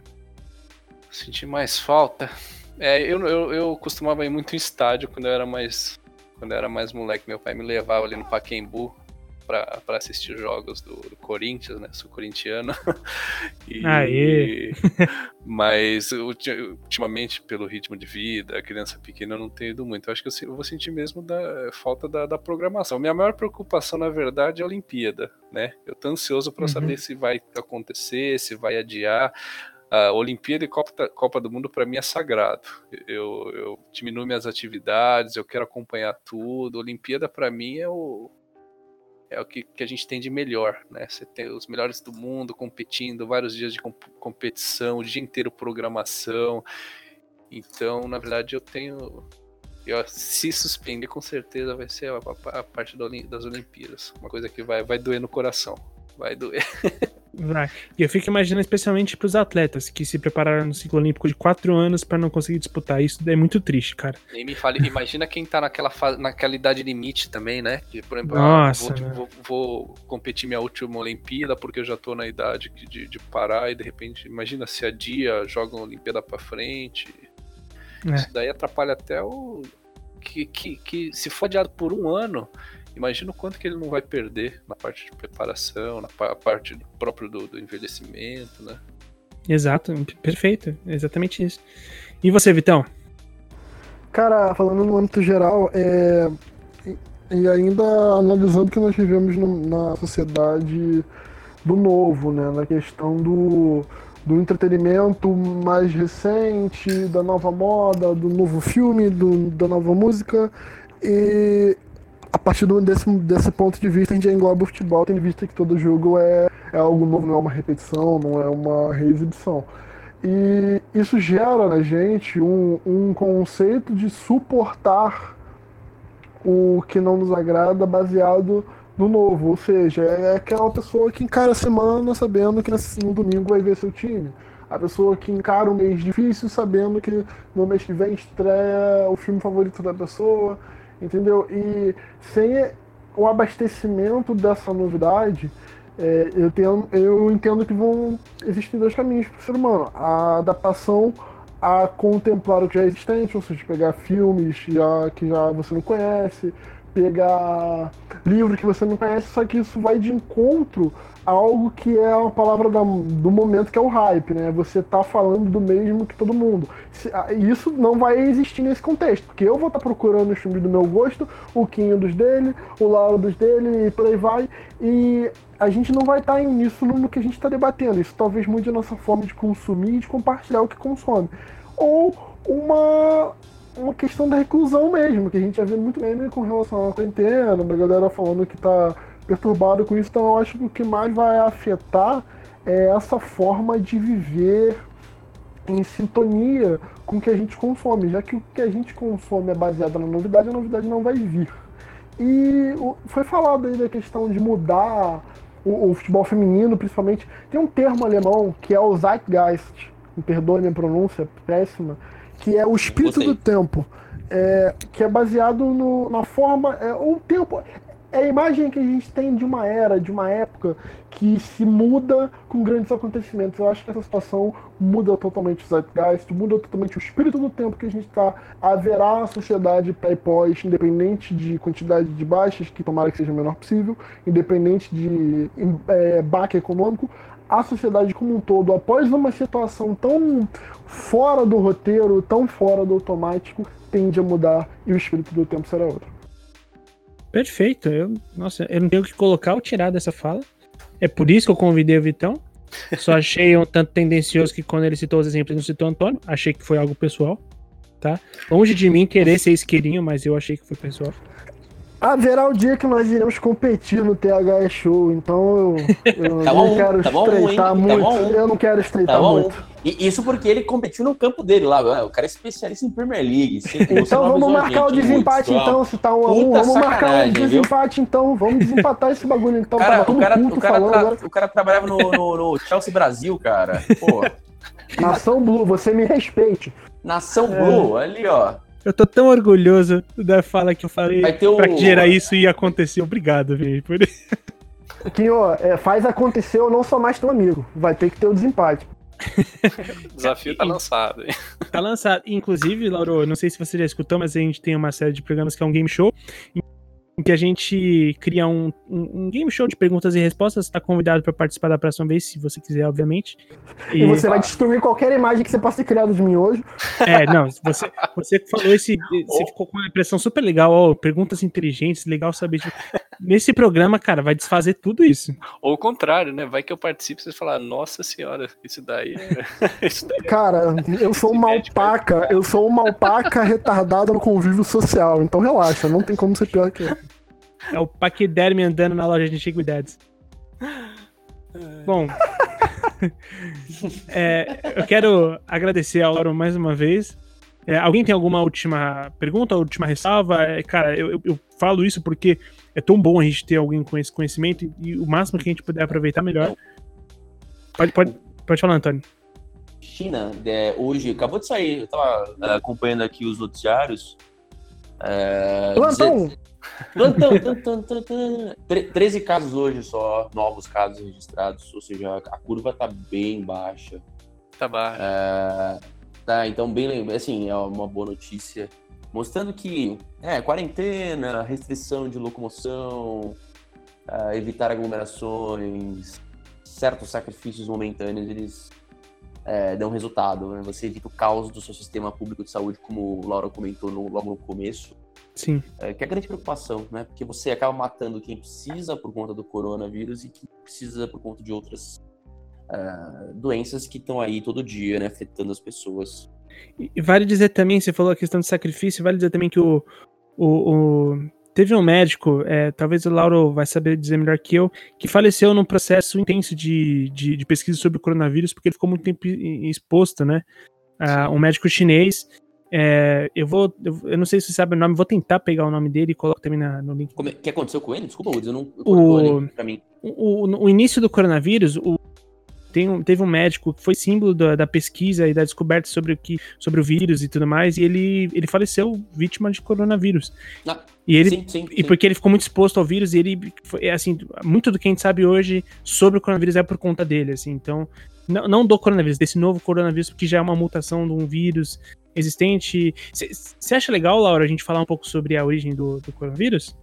Sentir mais falta? É, eu, eu, eu costumava ir muito em estádio quando eu era mais. Quando eu era mais moleque, meu pai me levava ali no Paquembu para assistir jogos do, do, Corinthians, né? Sou corintiano. e, Aê! mas ultimamente, pelo ritmo de vida, criança pequena eu não tenho ido muito. Eu acho que eu vou sentir mesmo da falta da, da programação. Minha maior preocupação, na verdade, é a Olimpíada, né? Eu tô ansioso para uhum. saber se vai acontecer, se vai adiar. A Olimpíada e Copa, Copa do Mundo para mim é sagrado. Eu, eu diminuo minhas atividades, eu quero acompanhar tudo. Olimpíada para mim é o, é o que, que a gente tem de melhor, né? Você tem os melhores do mundo competindo, vários dias de comp competição, o dia inteiro programação. Então, na verdade, eu tenho. Eu, se suspender, com certeza vai ser a, a, a parte das Olimpíadas. Uma coisa que vai, vai doer no coração. Vai doer. Vai. E eu fico imaginando especialmente para os atletas que se prepararam no ciclo olímpico de quatro anos para não conseguir disputar. Isso é muito triste, cara. Nem me fale, imagina quem tá naquela, fase, naquela idade limite também, né? Que, por exemplo, ah, Nossa, vou, vou, vou, competir minha última Olimpíada porque eu já tô na idade de, de parar e de repente, imagina se a dia joga a Olimpíada para frente. É. Isso daí atrapalha até o. Que, que, que se for adiado por um ano, imagina o quanto que ele não vai perder na parte de preparação, na parte do próprio do, do envelhecimento, né? Exato, perfeito, exatamente isso. E você, Vitão? Cara, falando no âmbito geral, é... e ainda analisando o que nós vivemos no, na sociedade do novo, né? Na questão do, do entretenimento mais recente, da nova moda, do novo filme, do, da nova música. E a partir desse, desse ponto de vista, a gente engloba o futebol, tendo vista que todo jogo é, é algo novo, não é uma repetição, não é uma reexibição. E isso gera na gente um, um conceito de suportar o que não nos agrada baseado no novo. Ou seja, é aquela pessoa que encara a semana sabendo que no domingo vai ver seu time. A pessoa que encara um mês difícil sabendo que no mês que vem estreia o filme favorito da pessoa entendeu? E sem o abastecimento dessa novidade, é, eu, tenho, eu entendo que vão existir dois caminhos para o ser humano: a adaptação a contemplar o que já é existente, ou seja, pegar filmes já, que já você não conhece, pegar livro que você não conhece, só que isso vai de encontro algo que é uma palavra da, do momento, que é o hype, né? Você tá falando do mesmo que todo mundo. Isso não vai existir nesse contexto, porque eu vou estar tá procurando os filmes do meu gosto, o Quinho dos dele, o Lauro dos dele e por aí vai. E a gente não vai estar em uníssono no que a gente está debatendo. Isso talvez mude a nossa forma de consumir e de compartilhar o que consome. Ou uma, uma questão da reclusão mesmo, que a gente já vê muito meme com relação à quarentena, a galera falando que está perturbado com isso. Então eu acho que o que mais vai afetar é essa forma de viver em sintonia com o que a gente consome, já que o que a gente consome é baseado na novidade, a novidade não vai vir. E foi falado aí da questão de mudar o, o, futebol feminino, principalmente. Tem um termo alemão que é o Zeitgeist, me perdoe minha pronúncia péssima, que é o espírito do tempo. É, que é baseado no, na forma. É, o tempo é a imagem que a gente tem de uma era, de uma época que se muda com grandes acontecimentos. Eu acho que essa situação muda totalmente o zeitgeist, muda totalmente o espírito do tempo que a gente está. Haverá a sociedade pré e pós, independente de quantidade de baixas, que tomara que seja o menor possível, independente de é, baque econômico, a sociedade como um todo, após uma situação tão fora do roteiro, tão fora do automático, tende a mudar e o espírito do tempo será outro. Perfeito. Eu, nossa, eu não tenho o que colocar ou tirar dessa fala. É por isso que eu convidei o Vitão. Só achei um tanto tendencioso que quando ele citou os exemplos, não citou Antônio. Achei que foi algo pessoal. Tá? Longe de mim querer ser isqueirinho, mas eu achei que foi pessoal. Haverá o dia que nós iremos competir no TH Show, então eu, eu tá não quero tá estreitar bom, muito. Tá eu não quero estreitar tá muito. E isso porque ele competiu no campo dele lá. O cara é especialista em Premier League. então vamos marcar o desempate, então. Se tá um a um, vamos marcar o desempate, viu? então. Vamos desempatar esse bagulho, então. Cara, o, cara, o, cara tra o cara trabalhava no, no, no Chelsea Brasil, cara. Pô. Nação Blue, você me respeite. Nação é. Blue, ali, ó. Eu tô tão orgulhoso da fala que eu falei Vai ter o... pra gerar isso e acontecer. Obrigado, velho. Por... Quinho, é, faz acontecer, eu não sou mais teu amigo. Vai ter que ter o desempate. O desafio tá lançado. Hein? Tá lançado. Inclusive, Lauro, não sei se você já escutou, mas a gente tem uma série de programas que é um game show em que a gente cria um, um, um game show de perguntas e respostas. Está convidado para participar da próxima vez, se você quiser, obviamente. E, e você vai destruir qualquer imagem que você possa ter criado de mim hoje. É, não, você, você falou esse. Você ficou com uma impressão super legal, ó, perguntas inteligentes, legal saber. Nesse programa, cara, vai desfazer tudo isso. Ou o contrário, né? Vai que eu participe e você falar, nossa senhora, isso daí é. Isso daí é... Cara, eu sou uma alpaca, eu sou uma alpaca retardada no convívio social, então relaxa, não tem como ser pior que eu. É o Paquiderme andando na loja de antiguidades. Bom, é, eu quero agradecer a Laura mais uma vez. É, alguém tem alguma última pergunta, última ressalva? É, cara, eu, eu, eu, falo isso porque é tão bom a gente ter alguém com esse conhecimento e, e o máximo que a gente puder aproveitar, melhor. Pode, pode, pode falar, Antônio. China, é, hoje, acabou de sair, eu estava é, acompanhando aqui os noticiários. É, Plantão! Dizer, Plantão, 13 casos hoje só, novos casos registrados, ou seja, a curva tá bem baixa. Tá baixa. É, tá, então bem, assim, é uma boa notícia. Mostrando que, é, quarentena, restrição de locomoção, uh, evitar aglomerações, certos sacrifícios momentâneos, eles é, dão resultado. Né? Você evita o caos do seu sistema público de saúde, como o Laura comentou no, logo no começo. Sim. É, que é a grande preocupação, né? Porque você acaba matando quem precisa por conta do coronavírus e quem precisa por conta de outras uh, doenças que estão aí todo dia, né? Afetando as pessoas. E vale dizer também, você falou a questão de sacrifício, vale dizer também que o, o, o teve um médico, é, talvez o Lauro vai saber dizer melhor que eu, que faleceu num processo intenso de, de, de pesquisa sobre o coronavírus, porque ele ficou muito tempo exposto, né? Uh, um médico chinês é, eu vou. Eu, eu, não sei se você sabe o nome, vou tentar pegar o nome dele e coloco também na, no link. O que aconteceu com ele? Desculpa, eu não. O, pra mim. O, o, o, início do coronavírus, o, tem um, teve um médico que foi símbolo da, da, pesquisa e da descoberta sobre o, que, sobre o vírus e tudo mais, e ele, ele faleceu vítima de coronavírus. Ah, e ele sim, sim, e sim. porque ele ficou muito exposto ao vírus e ele foi, assim, muito do que a gente sabe hoje sobre o coronavírus é por conta dele, assim. Então, não, não do coronavírus, desse novo coronavírus, porque já é uma mutação de um vírus existente. Você acha legal, Laura, a gente falar um pouco sobre a origem do, do coronavírus?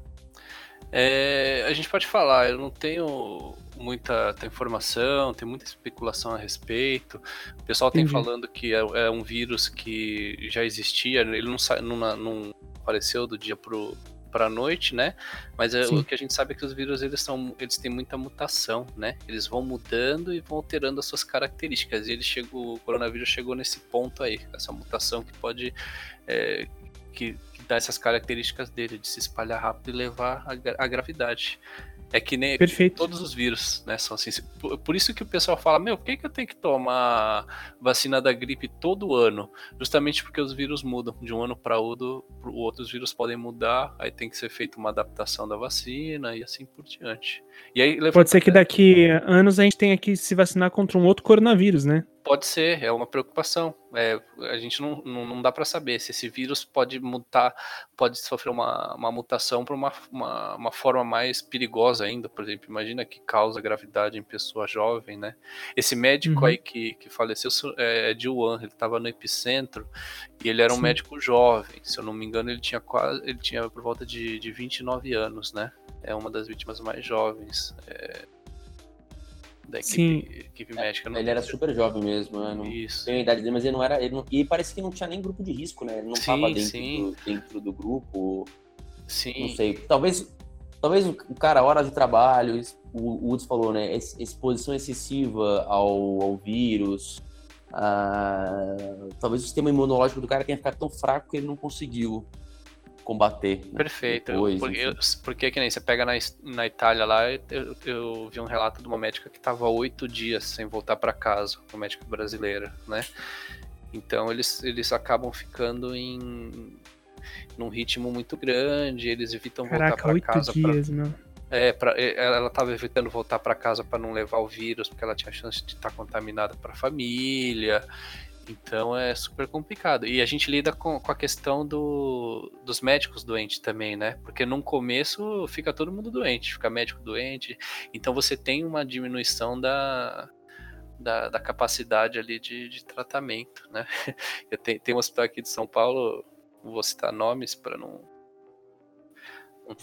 É, a gente pode falar, eu não tenho muita informação, tem muita especulação a respeito. O pessoal tem Entendi. falando que é, é, um vírus que já existia, ele não, não, não apareceu do dia pro, para noite, né? Mas é, o que a gente sabe é que os vírus eles são, eles têm muita mutação, né? Eles vão mudando e vão alterando as suas características. E ele chegou, o coronavírus chegou nesse ponto aí, essa mutação que pode é, que, que dá essas características dele de se espalhar rápido e levar a, a gravidade. É que nem Perfeito. todos os vírus, né? São assim. Por, por, isso que o pessoal fala, meu, por que, que eu tenho que tomar vacina da gripe todo ano? Justamente porque os vírus mudam. De um ano para outro, outros vírus podem mudar, aí tem que ser feita uma adaptação da vacina e assim por diante. E aí, Pode ser que daqui anos a gente tenha que se vacinar contra um outro coronavírus, né? Pode ser, é uma preocupação. É, a gente não, não, não, dá para saber se esse vírus pode mutar, pode sofrer uma, uma mutação para uma, uma, uma, forma mais perigosa ainda. Por exemplo, imagina que causa gravidade em pessoa jovem, né? Esse médico uhum. aí que, que faleceu é de Wuhan, ele estava no epicentro e ele era um Sim. médico jovem. Se eu não me engano, ele tinha quase, ele tinha por volta de, de 29 anos, né? É uma das vítimas mais jovens. É, da equipe, Sim. equipe médica. ele era super jovem mesmo, né? Não Isso. Tem a idade dele, mas ele não era. Ele não, e parece que não tinha nem grupo de risco, né? Ele não estava dentro, do, dentro do grupo. Sim. Não sei. Talvez, talvez o cara, hora de trabalho, o Woods falou, né? Exposição excessiva ao, ao vírus. Uh, talvez o sistema imunológico do cara tenha ficado tão fraco que ele não conseguiu combater. Né? Perfeito. Depois, porque, porque que nem você pega na, na Itália lá, eu, eu vi um relato de uma médica que estava oito dias sem voltar para casa, uma médica brasileira, né? Então eles, eles acabam ficando em num ritmo muito grande, eles evitam Caraca, voltar para casa. Dias, pra, meu. É, pra, ela estava evitando voltar para casa para não levar o vírus, porque ela tinha chance de estar tá contaminada para a família. Então é super complicado. E a gente lida com, com a questão do, dos médicos doentes também, né? Porque no começo fica todo mundo doente, fica médico doente. Então você tem uma diminuição da, da, da capacidade ali de, de tratamento, né? Eu tenho, tenho um hospital aqui de São Paulo, vou citar nomes para não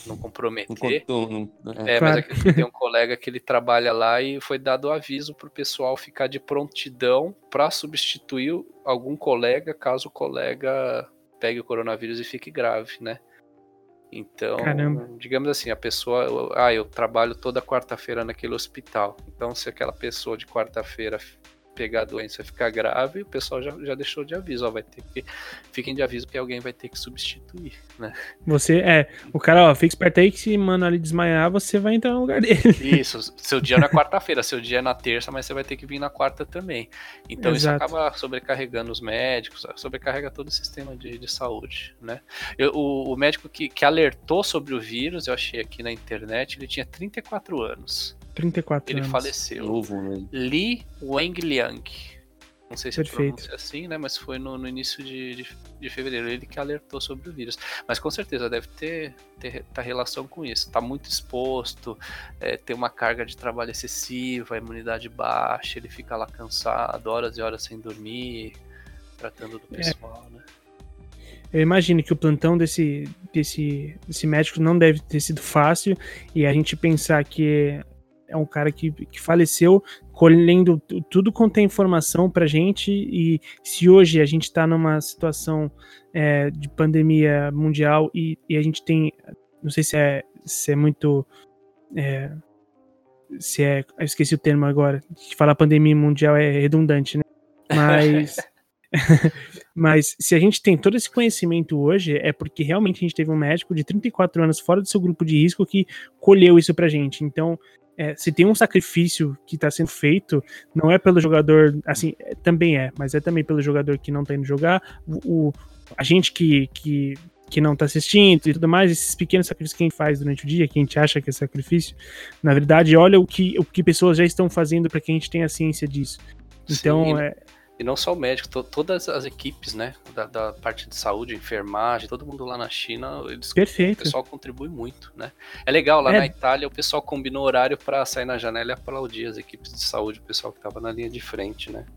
não comprometer. Não, não, é, é claro. mas aqui tem um colega que ele trabalha lá e foi dado aviso para o pessoal ficar de prontidão para substituir algum colega caso o colega pegue o coronavírus e fique grave, né? Então, Caramba. digamos assim, a pessoa, ah, eu trabalho toda quarta-feira naquele hospital. Então, se aquela pessoa de quarta-feira pegar a doença ficar grave, o pessoal já, já deixou de aviso, ó, vai ter que fiquem de aviso que alguém vai ter que substituir, né? Você é, o cara, ó, fica esperto aí que se mano ali desmaiar, você vai entrar no lugar dele. Isso, seu dia é na quarta-feira, seu dia é na terça, mas você vai ter que vir na quarta também. Então Exato. isso acaba sobrecarregando os médicos, sobrecarrega todo o sistema de, de saúde, né? Eu, o, o médico que, que alertou sobre o vírus, eu achei aqui na internet, ele tinha 34 anos. 34 ele anos. faleceu. Novo mesmo. Li Wengliang. Não sei se pronuncia assim, né? Mas foi no, no início de, de, de, fevereiro ele que alertou sobre o vírus. Mas com certeza deve ter, ter tá relação com isso. Tá muito exposto, é, tem uma carga de trabalho excessiva, a imunidade baixa, ele fica lá cansado, horas e horas sem dormir, tratando do é. pessoal, é. né? Eu imagino que o plantão desse, desse, desse médico não deve ter sido fácil e a gente pensar que é um cara que, que faleceu colhendo tudo quanto é informação pra gente e se hoje a gente está numa situação é, de pandemia mundial e, e, a gente tem, não sei se é, se é muito, é, se é, eu esqueci o termo agora, que falar pandemia mundial é redundante, né? Mas... Mas se a gente tem todo esse conhecimento hoje, é porque realmente a gente teve um médico de 34 anos fora do seu grupo de risco que colheu isso pra gente. Então, é, se tem um sacrifício que está sendo feito, não é pelo jogador, assim, é, também é, mas é também pelo jogador que não está indo jogar, o, a gente que, que, que não está assistindo e tudo mais, esses pequenos sacrifícios que a gente faz durante o dia, que a gente acha que é sacrifício, na verdade, olha o que, o que pessoas já estão fazendo para que a gente tenha ciência disso. Então, Sim. é, e não só o médico, to todas as equipes, né? Da, da, parte de saúde, enfermagem, todo mundo lá na China, eles, Perfeito. o pessoal contribui muito, né? É legal, lá é. na Itália o pessoal combinou horário para sair na janela e aplaudir as equipes de saúde, o pessoal que tava na linha de frente, né?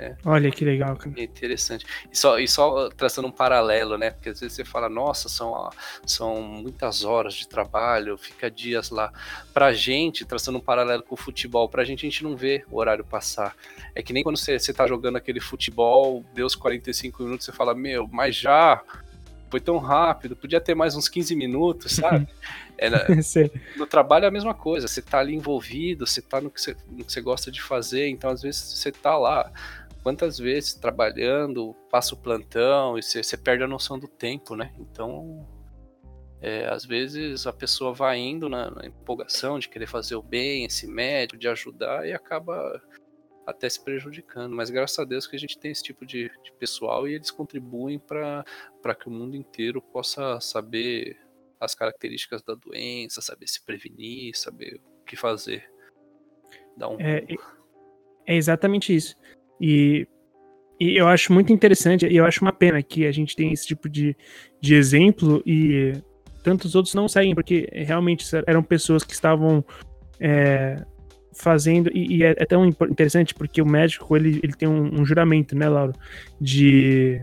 É. Olha que legal, cara. É interessante. E só, e só traçando um paralelo, né? Porque às vezes você fala, nossa, são, são muitas horas de trabalho, fica dias lá. Pra gente, traçando um paralelo com o futebol, pra gente a gente não vê o horário passar. É que nem quando você, você tá jogando aquele futebol, deu os 45 minutos, você fala, meu, mas já foi tão rápido, podia ter mais uns 15 minutos, sabe? Era, no trabalho é a mesma coisa, você tá ali envolvido, você tá no que você, no que você gosta de fazer, então às vezes você tá lá. Quantas vezes trabalhando, passa o plantão e você, perde a noção do tempo, né? Então, é, às vezes a pessoa vai indo na, na, empolgação de querer fazer o bem, esse médico, de ajudar e acaba até se prejudicando. Mas graças a Deus que a gente tem esse tipo de, de pessoal e eles contribuem para que o mundo inteiro possa saber as características da doença, saber se prevenir, saber o que fazer. Um... É, é exatamente isso. E, e eu acho muito interessante, e eu acho uma pena que a gente tem esse tipo de, de exemplo e tantos outros não seguem, porque realmente eram pessoas que estavam é, fazendo, e, e é, é, tão interessante porque o médico ele, ele tem um, um, juramento, né, Lauro? De.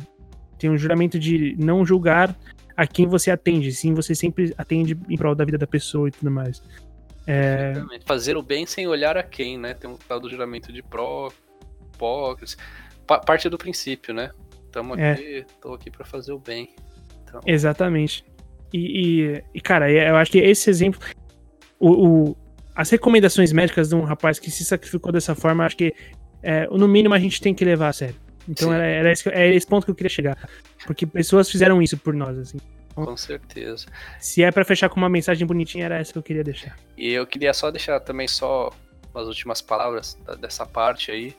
Tem um juramento de não julgar a quem você atende, sim, você sempre atende em prol da vida da pessoa e tudo mais. É... Fazer o bem sem olhar a quem, né? Tem um tal do juramento de pró, hipócrita. parte do princípio, né? Estamos é. aqui, tô aqui para fazer o bem. Então... Exatamente. E, e, e, cara, eu acho que esse exemplo. O, o, as recomendações médicas de um rapaz que se sacrificou dessa forma, acho que é, no mínimo a gente tem que levar a sério. Então era, era, esse, era esse ponto que eu queria chegar. Porque pessoas fizeram isso por nós, assim. Então, com certeza. Se é para fechar com uma mensagem bonitinha, era essa que eu queria deixar. E eu queria só deixar também só as últimas palavras dessa parte aí.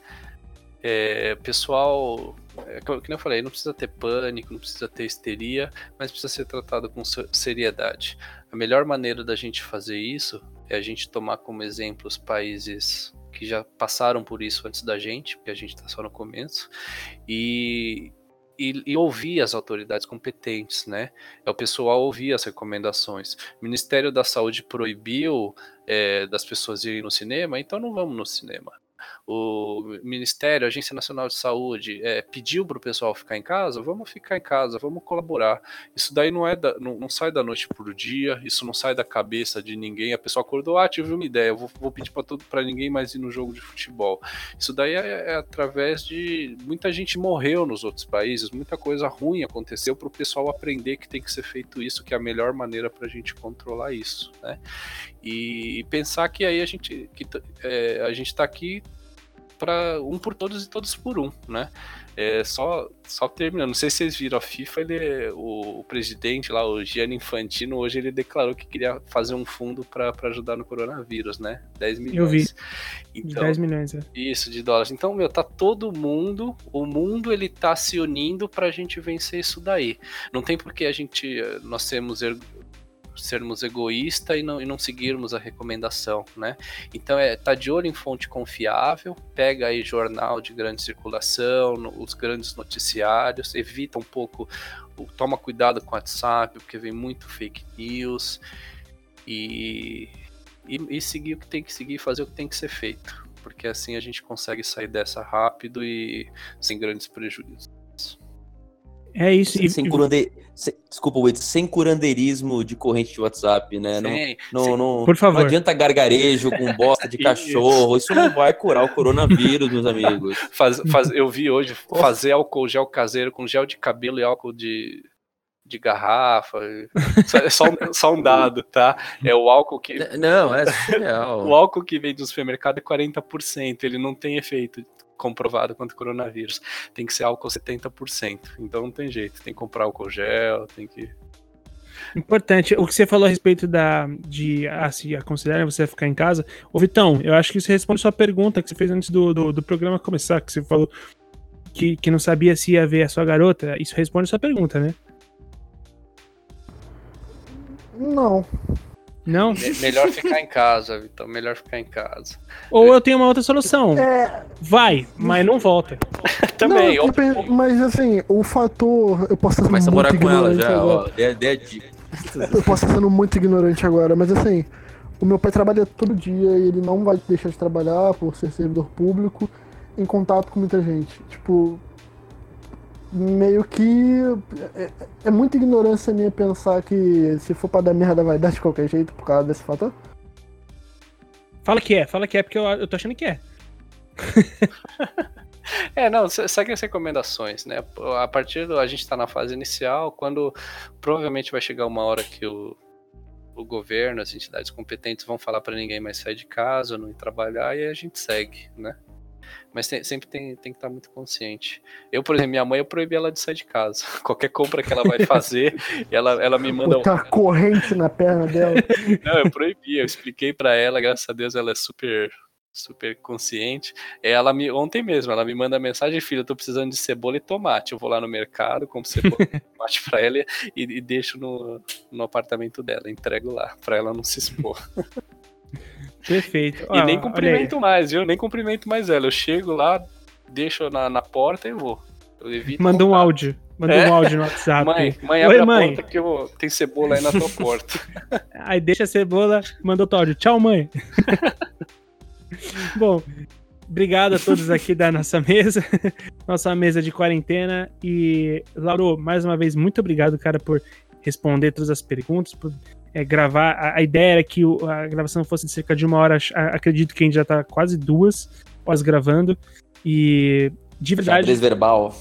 É, pessoal, é, como eu falei, não precisa ter pânico, não precisa ter histeria, mas precisa ser tratado com seriedade. A melhor maneira da gente fazer isso é a gente tomar como exemplo os países que já passaram por isso antes da gente, porque a gente está só no começo, e, e, e, ouvir as autoridades competentes, né? É o pessoal ouvir as recomendações. O Ministério da Saúde proibiu é, das pessoas irem no cinema, então não vamos no cinema o Ministério, a Agência Nacional de Saúde, é, pediu para o pessoal ficar em casa, vamos ficar em casa, vamos colaborar. Isso daí não é da, não, não, sai da noite para o dia, isso não sai da cabeça de ninguém. A pessoa acordou, ah, tive uma ideia, vou, vou pedir para ninguém mais ir no jogo de futebol. Isso daí é, é, através de muita gente morreu nos outros países, muita coisa ruim aconteceu para o pessoal aprender que tem que ser feito isso, que é a melhor maneira para a gente controlar isso, né? E pensar que aí a gente que, é, a gente está aqui para um por todos e todos por um, né? É, só, só terminando, não sei se vocês viram a FIFA, ele, é, o, o presidente lá, o Gianni Infantino, hoje ele declarou que queria fazer um fundo para ajudar no coronavírus, né? 10 milhões. Eu vi. Então, 10 milhões, é. Isso, de dólares. Então, meu, tá todo mundo, o mundo ele tá se unindo pra gente vencer isso daí. Não tem porque a gente, nós temos sermos egoístas e não, e não seguirmos a recomendação, né? Então é tá de olho em fonte confiável, pega aí jornal de grande circulação, no, os grandes noticiários, evita um pouco, toma cuidado com o WhatsApp, porque vem muito fake news e, e, e seguir o que tem que seguir, fazer o que tem que ser feito, porque assim a gente consegue sair dessa rápido e sem grandes prejuízos. É isso. Sem, sem curande... sem, desculpa, Wade, sem curandeirismo de corrente de WhatsApp, né? Sim, não, sim. Não, Por favor. Não adianta gargarejo com bosta de cachorro. Isso não vai curar o coronavírus, meus amigos. Faz, faz, eu vi hoje fazer álcool gel caseiro com gel de cabelo e álcool de, de garrafa. É só, só um dado, tá? É o álcool que. Não, é surreal. o álcool que vem do supermercado é 40%, ele não tem efeito comprovado contra o coronavírus. Tem que ser álcool 70%. Então não tem jeito. Tem que comprar álcool gel, tem que. Importante. O que você falou a respeito da de ah, se aconselhar você ficar em casa. Ô, Vitão, eu acho que isso responde sua pergunta que você fez antes do, do, do programa começar, que você falou que, que não sabia se ia ver a sua garota. Isso responde sua pergunta, né? Não. Não? melhor ficar em casa, Vitor. Melhor ficar em casa. Ou eu tenho uma outra solução. É... Vai, mas não volta. Também. Não. Mas assim, o fator. Eu posso estar sendo muito ignorante já, agora. Ó, dê, dê eu posso estar sendo muito ignorante agora, mas assim, o meu pai trabalha todo dia e ele não vai deixar de trabalhar por ser servidor público em contato com muita gente. Tipo, meio que é, é, muita ignorância minha pensar que se for pra dar merda vai dar de qualquer jeito por causa desse fator. Fala que é, fala que é, porque eu, eu tô achando que é. É, não, segue as recomendações, né? A partir do. A gente está na fase inicial, quando provavelmente vai chegar uma hora que o, o governo, as entidades competentes vão falar para ninguém mais sair de casa, não ir trabalhar, e a gente segue, né? Mas tem, sempre tem, tem que estar muito consciente. Eu, por exemplo, minha mãe, eu proibi ela de sair de casa. Qualquer compra que ela vai fazer, ela, ela me manda. Botar um... corrente na perna dela. Não, eu proibi, eu expliquei para ela, graças a Deus ela é super super consciente. Ela me ontem mesmo, ela me manda mensagem, filha, eu tô precisando de cebola e tomate. Eu vou lá no mercado, compro cebola e tomate para ela e, e, deixo no, no apartamento dela, entrego lá, para ela não se expor. Perfeito. e nem cumprimento mais, viu? Nem cumprimento mais ela. Eu chego lá, deixo na, na porta e vou. Manda um áudio. Manda é? um áudio no WhatsApp. Mãe, mãe abre Oi, a mãe. porta que eu... tem cebola aí na tua porta. aí deixa a cebola, manda outro áudio. Tchau, mãe. Bom, obrigado a todos aqui da nossa mesa, nossa mesa de quarentena. E, Lauro, mais uma vez, muito obrigado, cara, por responder todas as perguntas, por é, gravar. A, a, ideia era que o, a gravação fosse de cerca de uma hora. acredito que a gente já tá quase duas pós gravando. E de verdade. Xadrez verbal.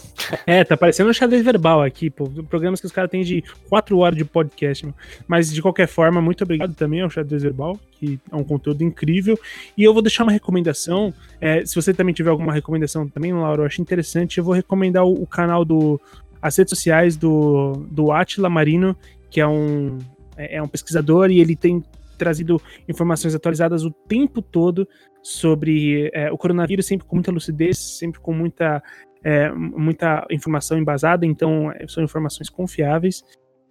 É, tá parecendo um xadrez verbal aqui, pô. Programas que os caras têm de quatro horas de podcast. Mano. Mas de qualquer forma, muito obrigado também ao xadrez verbal, que é um conteúdo incrível. E eu vou deixar uma recomendação. É, se você também tiver alguma recomendação também, Laura, eu acho interessante. Eu vou recomendar o, o canal do. As redes sociais do, do Atila Marino, que é um, é, é um pesquisador e ele tem trazido informações atualizadas o tempo todo sobre é, o coronavírus, sempre com muita lucidez, sempre com muita, é, muita informação embasada, então é, são informações confiáveis.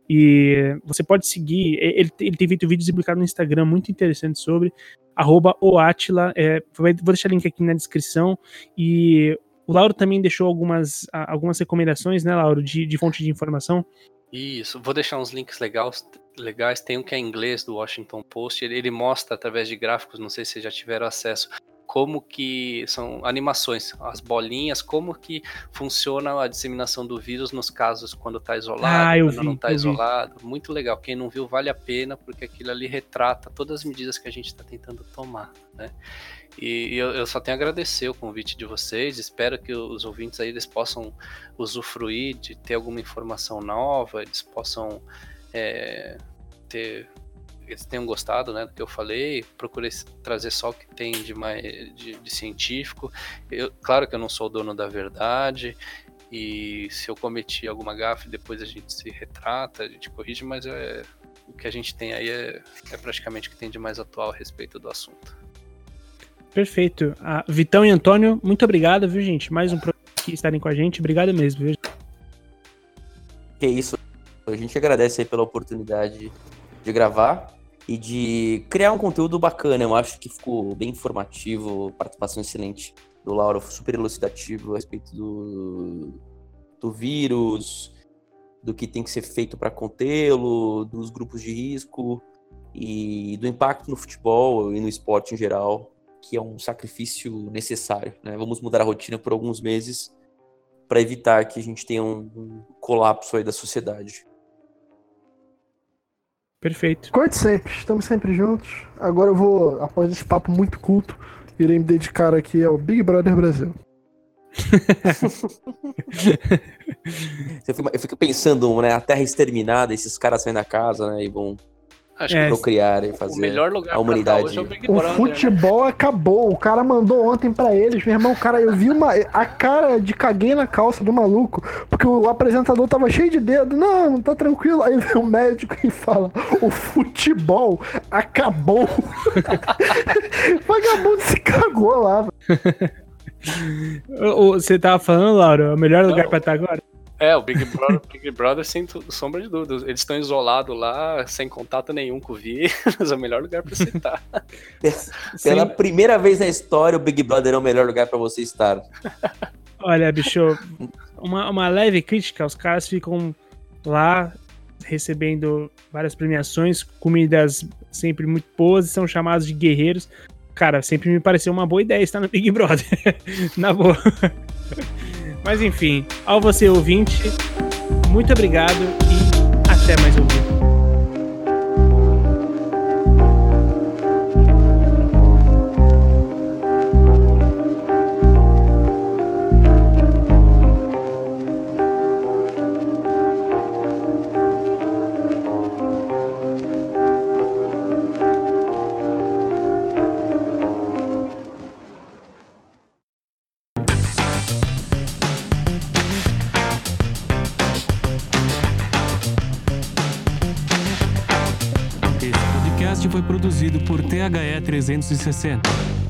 E você pode seguir, ele, ele tem feito vídeos e publicado no Instagram muito interessantes sobre, arroba oatila, é, vou deixar o link aqui na descrição, e o Lauro também deixou algumas, algumas recomendações, né, Lauro, de, de fonte de informação. Isso, vou deixar uns links legais, legais. Tem um que é em inglês do Washington Post. Ele, ele mostra através de gráficos, não sei se vocês já tiveram acesso, como que são animações, as bolinhas, como que funciona a disseminação do vírus nos casos quando está isolado, ah, quando vi, não está isolado. Vi. Muito legal. Quem não viu, vale a pena, porque aquilo ali retrata todas as medidas que a gente está tentando tomar, né? E, eu, eu, só tenho a agradecer o convite de vocês. Espero que os ouvintes aí eles possam usufruir de ter alguma informação nova, eles possam é, ter eles tenham gostado né, do que eu falei, procurei trazer só o que tem de, mais, de, de científico. Eu, claro que eu não sou o dono da verdade, e se eu cometi alguma gafe, depois a gente se retrata, a gente corrige, mas é, o que a gente tem aí é, é praticamente o que tem de mais atual a respeito do assunto. Perfeito. Ah, Vitão e Antônio, muito obrigado, viu, gente? Mais um programa aqui estarem com a gente. Obrigado mesmo, viu? Que isso. A gente agradece aí pela oportunidade de gravar e de criar um conteúdo bacana. Eu acho que ficou bem informativo, participação excelente do Lauro, super elucidativo a respeito do, do vírus, do que tem que ser feito para contê-lo, dos grupos de risco e do impacto no futebol e no esporte em geral, que é um sacrifício necessário. Né? Vamos mudar a rotina por alguns meses para evitar que a gente tenha um, colapso aí da sociedade. Perfeito. Corte sempre, estamos sempre juntos. Agora eu vou, após esse papo muito culto, irei me dedicar aqui ao Big Brother Brasil. eu fico pensando, né? A Terra exterminada, esses caras saem da casa, né? E vão Acho é, procriar e fazer o melhor lugar a humanidade. É o, o Brother, futebol né? acabou. O cara mandou ontem para eles, meu irmão. Cara, eu vi uma a cara de caguei na calça do maluco, porque o apresentador tava cheio de dedo. Não, não tá tranquilo. Aí vem o médico e fala: o futebol acabou. Vagabundo se cagou lá. Você tava falando, Laura, é o melhor lugar para estar agora? É, o Big Brother, Big Brother sem sombra de dúvidas. Eles estão isolados lá, sem contato nenhum com o vírus, é o melhor lugar para você estar. Pela Sim. primeira vez na história, o Big Brother é o melhor lugar para você estar. Olha, bicho, uma, uma leve crítica, os caras ficam lá recebendo várias premiações, comidas sempre muito boas e são chamados de guerreiros. Cara, sempre me pareceu uma boa ideia estar no Big Brother. na boa. Mas enfim, ao você ouvinte, muito obrigado e até mais um vídeo. THE 360.